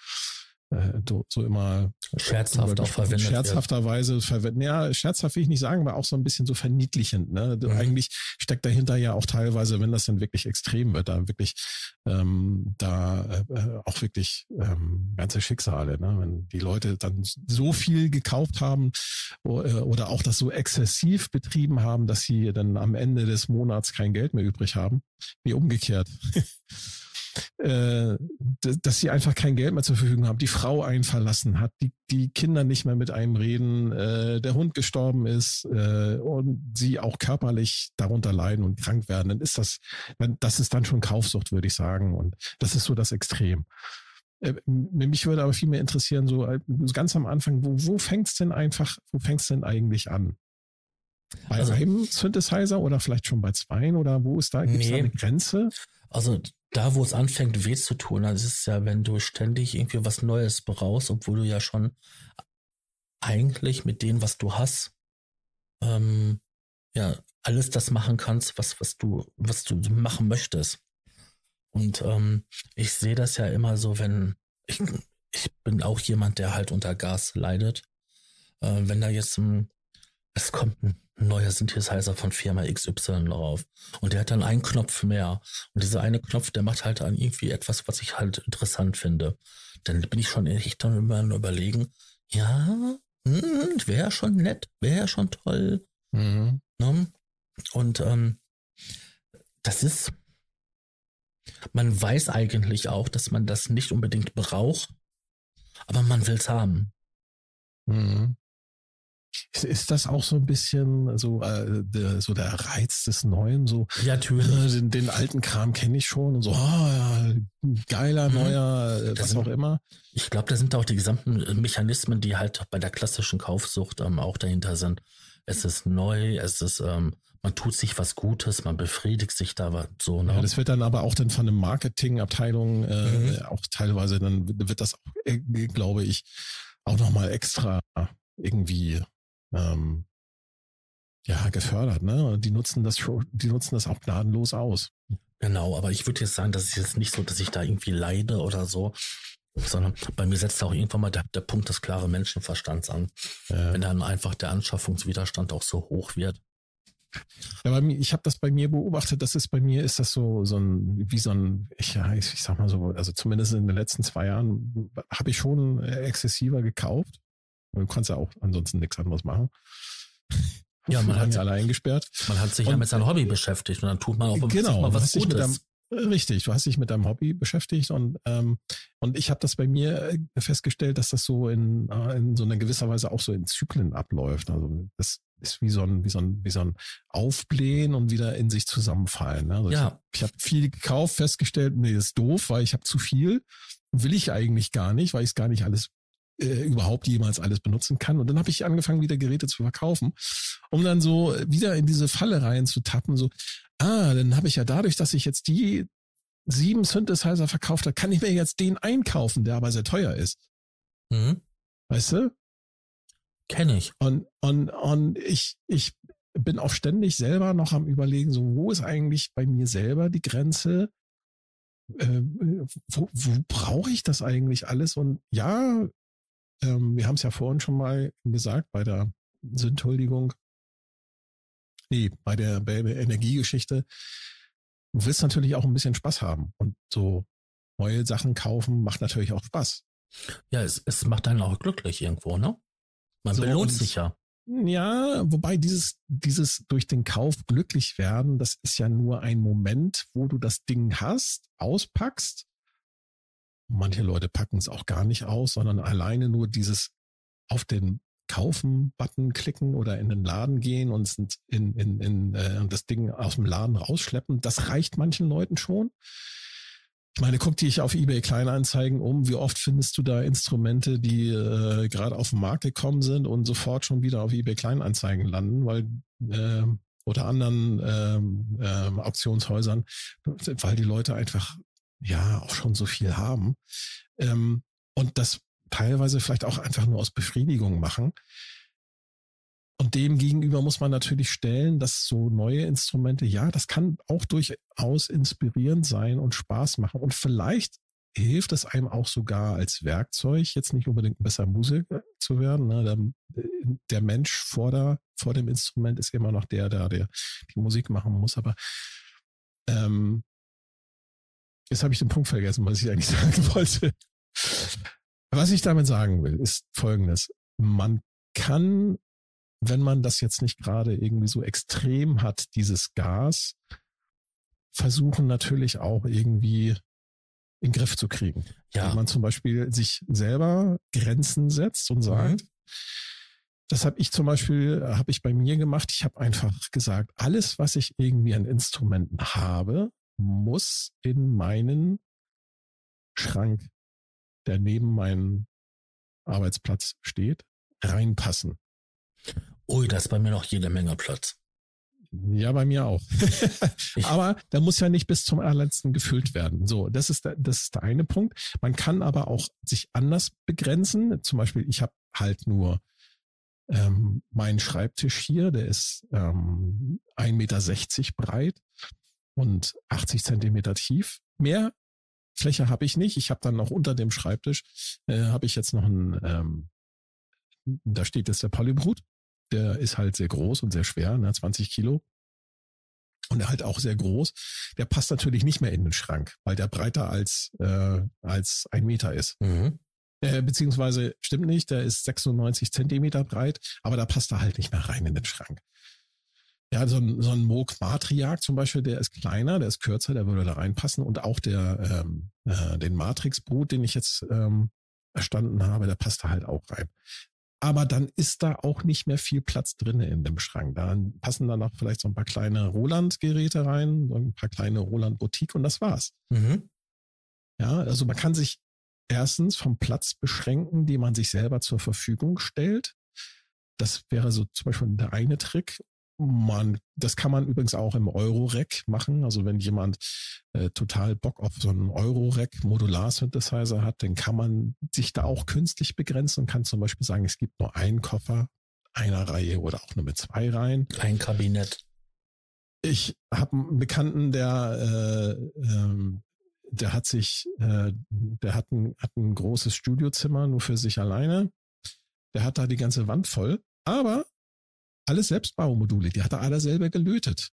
äh, so immer scherzhaft auch verwendet scherzhafterweise verwendet. Ja, scherzhaft will ich nicht sagen, aber auch so ein bisschen so verniedlichend. Ne? Mhm. Eigentlich steckt dahinter ja auch teilweise, wenn das dann wirklich extrem wird, da wirklich ähm, da äh, auch wirklich ähm, ganze Schicksale. Ne? Wenn die Leute dann so viel gekauft haben äh, oder auch das so exzessiv betrieben haben, dass sie dann am Ende des Monats kein Geld mehr übrig haben, wie umgekehrt. [LAUGHS] äh, dass sie einfach kein Geld mehr zur Verfügung haben, die Frau einen verlassen hat, die, die Kinder nicht mehr mit einem reden, äh, der Hund gestorben ist äh, und sie auch körperlich darunter leiden und krank werden, dann ist das, dann, das ist dann schon Kaufsucht, würde ich sagen. Und das ist so das Extrem. Äh, mich würde aber viel mehr interessieren, so äh, ganz am Anfang, wo, wo fängt es denn einfach, wo fängt es denn eigentlich an? Bei also, einem Synthesizer oder vielleicht schon bei zweien oder wo ist da, gibt es nee. da eine Grenze? Also da, wo es anfängt, weh zu tun, das ist ja, wenn du ständig irgendwie was Neues brauchst, obwohl du ja schon eigentlich mit dem, was du hast, ähm, ja, alles das machen kannst, was, was du, was du machen möchtest. Und ähm, ich sehe das ja immer so, wenn ich, ich bin auch jemand, der halt unter Gas leidet. Äh, wenn da jetzt ein, es kommt ein neuer Synthesizer von Firma XY drauf. Und der hat dann einen Knopf mehr. Und dieser eine Knopf, der macht halt dann irgendwie etwas, was ich halt interessant finde. Dann bin ich schon echt dann immer überlegen, ja, hm, wäre schon nett, wäre schon toll. Mhm. Ne? Und ähm, das ist, man weiß eigentlich auch, dass man das nicht unbedingt braucht, aber man will es haben. Mhm. Ist das auch so ein bisschen so, äh, der, so der Reiz des Neuen? So, ja, natürlich. Äh, den, den, alten Kram kenne ich schon und so, oh, ja, geiler, mhm. neuer, äh, was sind, auch immer. Ich glaube, da sind auch die gesamten äh, Mechanismen, die halt bei der klassischen Kaufsucht ähm, auch dahinter sind. Es ist neu, es ist, ähm, man tut sich was Gutes, man befriedigt sich da so. Ne? Ja, das wird dann aber auch dann von der Marketingabteilung äh, mhm. auch teilweise, dann wird das, äh, glaube ich, auch nochmal extra irgendwie ähm, ja, gefördert, ne? Die nutzen das die nutzen das auch gnadenlos aus. Genau, aber ich würde jetzt sagen, das ist jetzt nicht so, dass ich da irgendwie leide oder so, sondern bei mir setzt auch irgendwann mal der, der Punkt des klaren Menschenverstands an. Ja. Wenn dann einfach der Anschaffungswiderstand auch so hoch wird. Ja, bei mir, ich habe das bei mir beobachtet, das ist bei mir, ist das so, so ein, wie so ein, ich, ich, ich sag mal so, also zumindest in den letzten zwei Jahren habe ich schon exzessiver gekauft. Du kannst ja auch ansonsten nichts anderes machen. Ja, man [LAUGHS] hat ja alle eingesperrt. Man hat sich und, ja mit seinem Hobby beschäftigt und dann tut man auch genau, mal was Gutes. Deinem, richtig, du hast dich mit deinem Hobby beschäftigt und ähm, und ich habe das bei mir äh, festgestellt, dass das so in, äh, in so einer gewisser Weise auch so in Zyklen abläuft. Also das ist wie so ein wie so ein wie so ein Aufblähen und wieder in sich zusammenfallen. Also ja. Ich habe hab viel gekauft, festgestellt, nee, das ist doof, weil ich habe zu viel will ich eigentlich gar nicht, weil ich es gar nicht alles äh, überhaupt jemals alles benutzen kann. Und dann habe ich angefangen, wieder Geräte zu verkaufen, um dann so wieder in diese Falle rein zu tappen. So, ah, dann habe ich ja dadurch, dass ich jetzt die sieben Synthesizer verkauft habe, kann ich mir jetzt den einkaufen, der aber sehr teuer ist. Mhm. Weißt du? Kenne ich. Und, und, und ich, ich bin auch ständig selber noch am überlegen, so, wo ist eigentlich bei mir selber die Grenze? Äh, wo, wo brauche ich das eigentlich alles? Und ja, ähm, wir haben es ja vorhin schon mal gesagt bei der Sündhuldigung. Nee, bei der, bei der Energiegeschichte. Du willst natürlich auch ein bisschen Spaß haben. Und so neue Sachen kaufen macht natürlich auch Spaß. Ja, es, es macht einen auch glücklich irgendwo, ne? Man so, belohnt sich ja. Ja, wobei dieses, dieses durch den Kauf glücklich werden, das ist ja nur ein Moment, wo du das Ding hast, auspackst Manche Leute packen es auch gar nicht aus, sondern alleine nur dieses auf den Kaufen-Button klicken oder in den Laden gehen und in, in, in, äh, das Ding aus dem Laden rausschleppen. Das reicht manchen Leuten schon. Ich meine, guck dich auf eBay Kleinanzeigen um. Wie oft findest du da Instrumente, die äh, gerade auf den Markt gekommen sind und sofort schon wieder auf eBay Kleinanzeigen landen, weil äh, oder anderen ähm, äh, Auktionshäusern, weil die Leute einfach ja auch schon so viel haben ähm, und das teilweise vielleicht auch einfach nur aus Befriedigung machen. Und dem gegenüber muss man natürlich stellen, dass so neue Instrumente, ja, das kann auch durchaus inspirierend sein und Spaß machen. Und vielleicht hilft es einem auch sogar als Werkzeug, jetzt nicht unbedingt besser Musiker zu werden. Ne? Der, der, Mensch vor, der, vor dem Instrument ist immer noch der, der, der die Musik machen muss. Aber ähm, Jetzt habe ich den Punkt vergessen, was ich eigentlich [LAUGHS] sagen wollte. Was ich damit sagen will, ist folgendes. Man kann, wenn man das jetzt nicht gerade irgendwie so extrem hat, dieses Gas, versuchen natürlich auch irgendwie in den Griff zu kriegen. Ja. Wenn man zum Beispiel sich selber Grenzen setzt und sagt, mhm. das habe ich zum Beispiel, habe ich bei mir gemacht. Ich habe einfach gesagt, alles, was ich irgendwie an Instrumenten habe, muss in meinen Schrank, der neben meinem Arbeitsplatz steht, reinpassen. Ui, da ist bei mir noch jede Menge Platz. Ja, bei mir auch. [LAUGHS] aber der muss ja nicht bis zum allerletzten gefüllt werden. So, das ist der, das ist der eine Punkt. Man kann aber auch sich anders begrenzen. Zum Beispiel, ich habe halt nur ähm, meinen Schreibtisch hier, der ist ähm, 1,60 Meter breit und 80 Zentimeter tief. Mehr Fläche habe ich nicht. Ich habe dann noch unter dem Schreibtisch, äh, habe ich jetzt noch ein, ähm, da steht jetzt der Polybrut. Der ist halt sehr groß und sehr schwer, ne, 20 Kilo. Und er halt auch sehr groß. Der passt natürlich nicht mehr in den Schrank, weil der breiter als, äh, als ein Meter ist. Mhm. Äh, beziehungsweise stimmt nicht, der ist 96 Zentimeter breit, aber da passt er halt nicht mehr rein in den Schrank. Ja, so ein, so ein Moog Matriarch zum Beispiel, der ist kleiner, der ist kürzer, der würde da reinpassen. Und auch der, ähm, äh, den Matrix Brut, den ich jetzt ähm, erstanden habe, der passt da halt auch rein. aber dann ist da auch nicht mehr viel Platz drin in dem Schrank. Da passen dann noch vielleicht so ein paar kleine Roland-Geräte rein, so ein paar kleine Roland-Boutique und das war's. Mhm. Ja, also man kann sich erstens vom Platz beschränken, den man sich selber zur Verfügung stellt. Das wäre so zum Beispiel der eine Trick. Man, das kann man übrigens auch im Euro-Rack machen. Also wenn jemand äh, total Bock auf so einen Euro-Rack Modular-Synthesizer hat, dann kann man sich da auch künstlich begrenzen und kann zum Beispiel sagen, es gibt nur einen Koffer einer Reihe oder auch nur mit zwei Reihen. Ein Kabinett. Ich habe einen Bekannten, der äh, ähm, der hat sich, äh, der hat ein, hat ein großes Studiozimmer nur für sich alleine. Der hat da die ganze Wand voll, aber alles Selbstbaumodule, die hat er alle selber gelötet.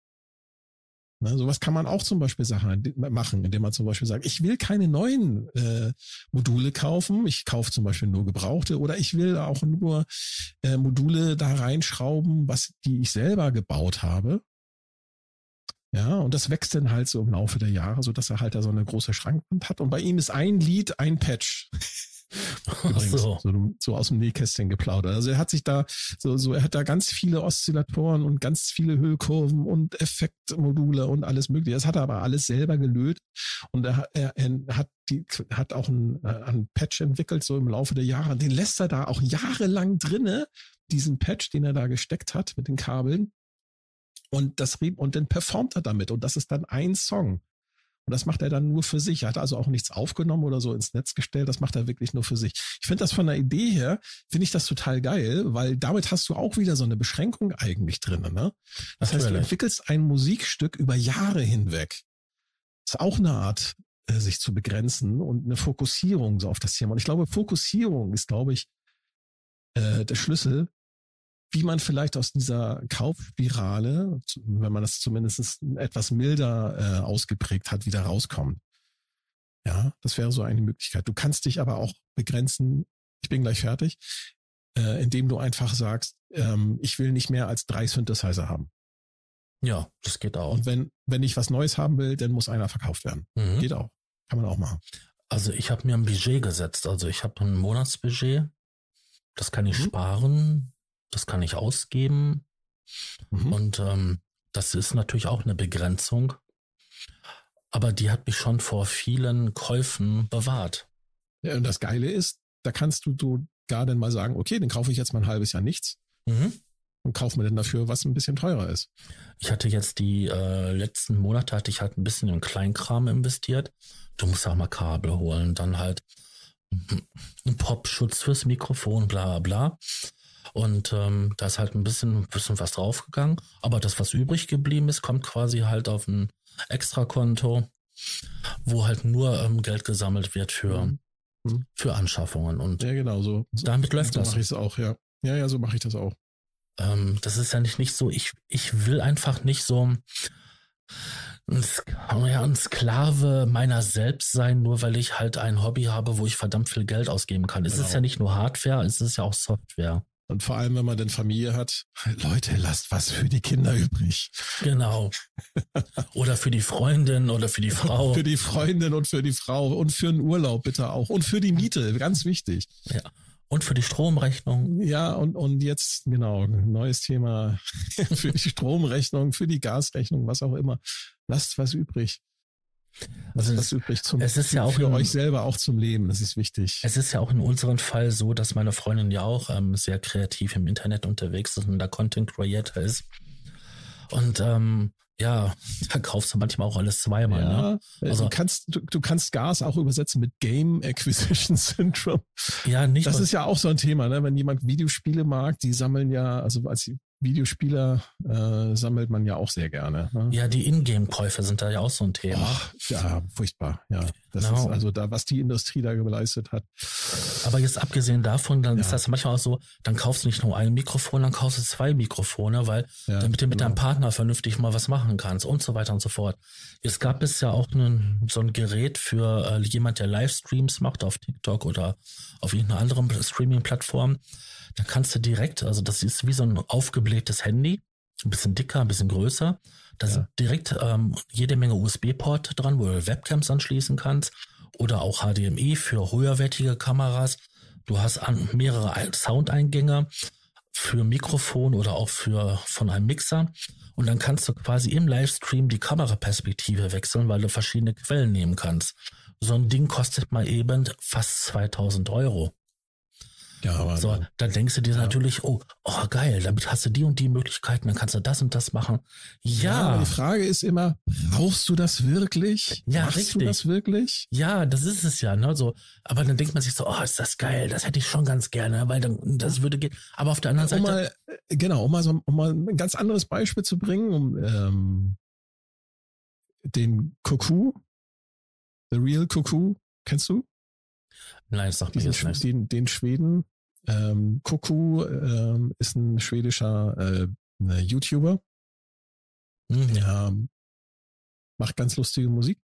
Na, sowas kann man auch zum Beispiel Sachen machen, indem man zum Beispiel sagt, ich will keine neuen äh, Module kaufen, ich kaufe zum Beispiel nur gebrauchte oder ich will auch nur äh, Module da reinschrauben, was die ich selber gebaut habe. Ja, und das wächst dann halt so im Laufe der Jahre, so dass er halt da so eine große Schrankwand hat. Und bei ihm ist ein Lied ein Patch. [LAUGHS] So. so. So, aus dem Nähkästchen geplaudert. Also er hat sich da, so, so, er hat da ganz viele Oszillatoren und ganz viele Hüllkurven und Effektmodule und alles mögliche. Das hat er aber alles selber gelöt. Und er, er, er hat die, hat auch ein, äh, ein Patch entwickelt, so im Laufe der Jahre. Den lässt er da auch jahrelang drinne, diesen Patch, den er da gesteckt hat mit den Kabeln. Und das und dann performt er damit. Und das ist dann ein Song. Und das macht er dann nur für sich. Er hat also auch nichts aufgenommen oder so ins Netz gestellt. Das macht er wirklich nur für sich. Ich finde das von der Idee her, finde ich das total geil, weil damit hast du auch wieder so eine Beschränkung eigentlich drin. Ne? Das Natürlich. heißt, du entwickelst ein Musikstück über Jahre hinweg. Das ist auch eine Art, äh, sich zu begrenzen und eine Fokussierung so auf das Thema. Und ich glaube, Fokussierung ist, glaube ich, äh, der Schlüssel wie man vielleicht aus dieser Kaufspirale, wenn man das zumindest etwas milder äh, ausgeprägt hat, wieder rauskommt. Ja, das wäre so eine Möglichkeit. Du kannst dich aber auch begrenzen, ich bin gleich fertig, äh, indem du einfach sagst, ähm, ich will nicht mehr als drei Synthesizer haben. Ja, das geht auch. Und wenn, wenn ich was Neues haben will, dann muss einer verkauft werden. Mhm. Geht auch. Kann man auch machen. Also ich habe mir ein Budget gesetzt. Also ich habe ein Monatsbudget. Das kann ich mhm. sparen das kann ich ausgeben. Mhm. Und ähm, das ist natürlich auch eine Begrenzung. Aber die hat mich schon vor vielen Käufen bewahrt. Ja, und das Geile ist, da kannst du so gar dann mal sagen, okay, dann kaufe ich jetzt mal ein halbes Jahr nichts. Mhm. Und kaufe mir dann dafür, was ein bisschen teurer ist. Ich hatte jetzt die äh, letzten Monate, hatte ich halt ein bisschen in Kleinkram investiert. Du musst auch mal Kabel holen, dann halt [LAUGHS] ein Popschutz fürs Mikrofon, bla bla. Und ähm, da ist halt ein bisschen, bisschen was draufgegangen. Aber das, was übrig geblieben ist, kommt quasi halt auf ein Extrakonto, wo halt nur ähm, Geld gesammelt wird für, mhm. mhm. für Anschaffungen. Und ja, genau so. Damit läuft so das. So mache ich es auch, ja. Ja, ja, so mache ich das auch. Ähm, das ist ja nicht, nicht so, ich, ich will einfach nicht so ein, ja, ein Sklave meiner selbst sein, nur weil ich halt ein Hobby habe, wo ich verdammt viel Geld ausgeben kann. Genau. Es ist genau. ja nicht nur Hardware, es ist ja auch Software. Und vor allem, wenn man denn Familie hat, [LAUGHS] Leute, lasst was für die Kinder übrig. Genau. [LAUGHS] Oder für die Freundin oder für die Frau. für die Freundin und für die Frau und für den Urlaub bitte auch. Und für die Miete, ganz wichtig. Ja. Und für die Stromrechnung. Ja, und, und jetzt, genau, neues Thema [LAUGHS] für die Stromrechnung, für die Gasrechnung, was auch immer. Lasst was übrig. Also das ist übrig zum, es ist ja auch für in, euch selber auch zum Leben. Das ist wichtig. Es ist ja auch in unserem Fall so, dass meine Freundin ja auch ähm, sehr kreativ im Internet unterwegs ist und da Content Creator ist. Und ähm, ja, [LAUGHS] da kaufst du manchmal auch alles zweimal. Ja, ne? also, du, kannst, du, du, kannst Gas auch übersetzen mit Game Acquisition [LAUGHS] Syndrome. Ja, nicht. Das ist ja auch so ein Thema, ne? wenn jemand Videospiele mag, die sammeln ja, also als Videospieler äh, sammelt man ja auch sehr gerne. Ne? Ja, die Ingame-Käufe sind da ja auch so ein Thema. Ach, ja, furchtbar. Ja, das genau. ist also da, was die Industrie da geleistet hat. Aber jetzt abgesehen davon, dann ja. ist das manchmal auch so, dann kaufst du nicht nur ein Mikrofon, dann kaufst du zwei Mikrofone, weil ja, damit du mit genau. deinem Partner vernünftig mal was machen kannst und so weiter und so fort. Jetzt gab es ja auch einen, so ein Gerät für äh, jemand, der Livestreams macht auf TikTok oder auf irgendeiner anderen Streaming-Plattform da kannst du direkt, also das ist wie so ein aufgeblähtes Handy, ein bisschen dicker, ein bisschen größer. Da ja. sind direkt ähm, jede Menge USB-Port dran, wo du Webcams anschließen kannst oder auch HDMI für höherwertige Kameras. Du hast an, mehrere Soundeingänge für Mikrofon oder auch für von einem Mixer. Und dann kannst du quasi im Livestream die Kameraperspektive wechseln, weil du verschiedene Quellen nehmen kannst. So ein Ding kostet mal eben fast 2000 Euro. Ja, aber so, dann denkst du dir ja. natürlich, oh, oh geil, damit hast du die und die Möglichkeiten, dann kannst du das und das machen. Ja. ja die Frage ist immer, brauchst du das wirklich? Ja, Machst richtig. du das wirklich? Ja, das ist es ja, ne, so. Aber dann denkt man sich so, oh, ist das geil, das hätte ich schon ganz gerne, weil dann, das würde gehen. Aber auf der anderen Seite. Um mal, äh, genau, um mal so, um mal ein ganz anderes Beispiel zu bringen, um, ähm, den Cuckoo, The Real Cuckoo, kennst du? Nein, mir jetzt nicht. Den, den Schweden, ähm, Kuku ähm, ist ein schwedischer äh, ne, YouTuber. Mhm. Ja, macht ganz lustige Musik.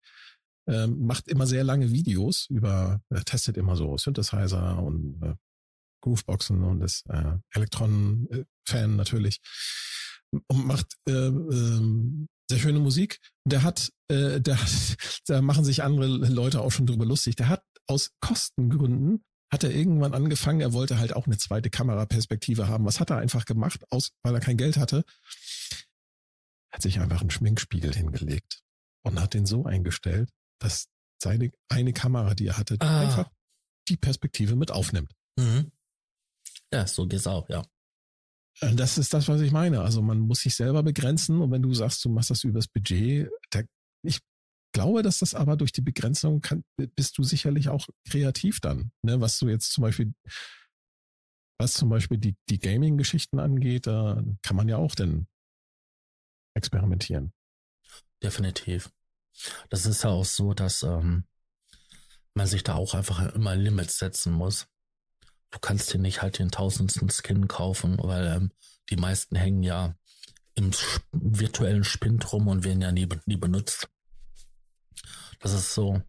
Ähm, macht immer sehr lange Videos über, äh, testet immer so Synthesizer und äh, Grooveboxen und ist äh, Elektron-Fan natürlich. Und macht äh, äh, sehr schöne Musik. Und der hat, äh, der hat, [LAUGHS] da machen sich andere Leute auch schon drüber lustig. Der hat aus Kostengründen hat er irgendwann angefangen, er wollte halt auch eine zweite Kameraperspektive haben. Was hat er einfach gemacht, aus, weil er kein Geld hatte? Hat sich einfach einen Schminkspiegel hingelegt und hat den so eingestellt, dass seine eine Kamera, die er hatte, ah. einfach die Perspektive mit aufnimmt. Mhm. Ja, so geht's auch, ja. Äh, das ist das, was ich meine. Also man muss sich selber begrenzen und wenn du sagst, du machst das übers Budget, da, ich glaube, dass das aber durch die Begrenzung kann, bist du sicherlich auch kreativ dann. Ne? Was du jetzt zum Beispiel, was zum Beispiel die, die Gaming-Geschichten angeht, da kann man ja auch dann experimentieren. Definitiv. Das ist ja auch so, dass ähm, man sich da auch einfach immer Limits setzen muss. Du kannst dir nicht halt den tausendsten Skin kaufen, weil ähm, die meisten hängen ja im virtuellen Spind rum und werden ja nie, nie benutzt. Das ist so.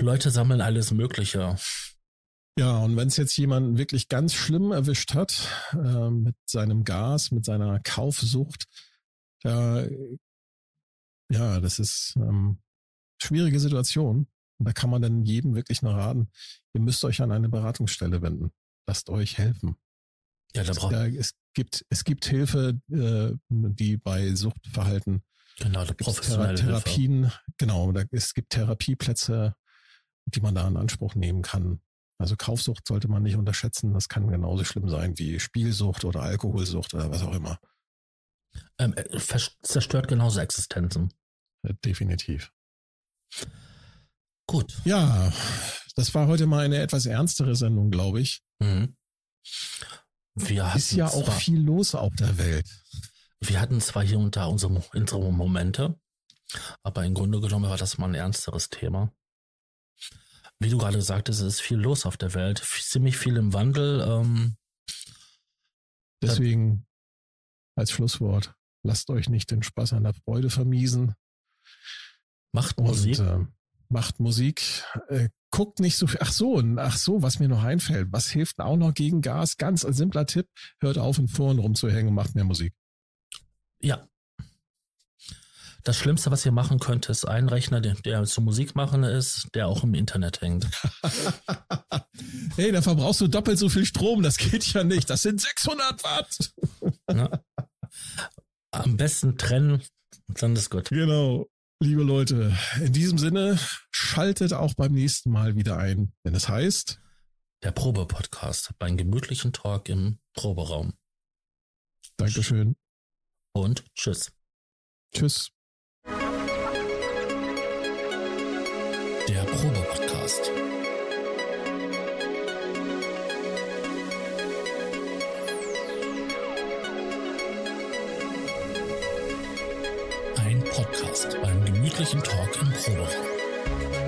Leute sammeln alles Mögliche. Ja, und wenn es jetzt jemanden wirklich ganz schlimm erwischt hat, äh, mit seinem Gas, mit seiner Kaufsucht, da, ja, das ist ähm, schwierige Situation. Und da kann man dann jedem wirklich nur raten, ihr müsst euch an eine Beratungsstelle wenden. Lasst euch helfen. Ja, da braucht es, es gibt es gibt Hilfe, äh, die bei Suchtverhalten Genau, da professionelle Therapien, Hilfe. genau, da, es gibt Therapieplätze, die man da in Anspruch nehmen kann. Also Kaufsucht sollte man nicht unterschätzen. Das kann genauso schlimm sein wie Spielsucht oder Alkoholsucht oder was auch immer. Ähm, äh, zerstört genauso Existenzen. Ja, definitiv. Gut. Ja, das war heute mal eine etwas ernstere Sendung, glaube ich. Mhm. Wir ist ja auch viel los auf der Welt. Wir hatten zwar hier und da unsere, unsere Momente, aber im Grunde genommen war das mal ein ernsteres Thema. Wie du gerade sagtest, es ist viel los auf der Welt, ziemlich viel im Wandel. Ähm, Deswegen als Schlusswort, lasst euch nicht den Spaß an der Freude vermiesen. Macht Musik. Und, äh, macht Musik. Äh, guckt nicht so viel. Ach so, ach so, was mir noch einfällt. Was hilft auch noch gegen Gas? Ganz ein simpler Tipp. Hört auf, in Foren rumzuhängen und macht mehr Musik. Ja. Das Schlimmste, was ihr machen könnt, ist ein Rechner, der, der zum Musik machen ist, der auch im Internet hängt. [LAUGHS] hey, da verbrauchst du doppelt so viel Strom. Das geht ja nicht. Das sind 600 Watt. Ja. Am besten trennen, dann ist gut. Genau. Liebe Leute, in diesem Sinne, schaltet auch beim nächsten Mal wieder ein, wenn es heißt der Probe-Podcast beim gemütlichen Talk im Proberaum. Dankeschön und tschüss. Tschüss. Der Probe-Podcast. Ein Podcast beim gemütlichen Talk im Proberaum.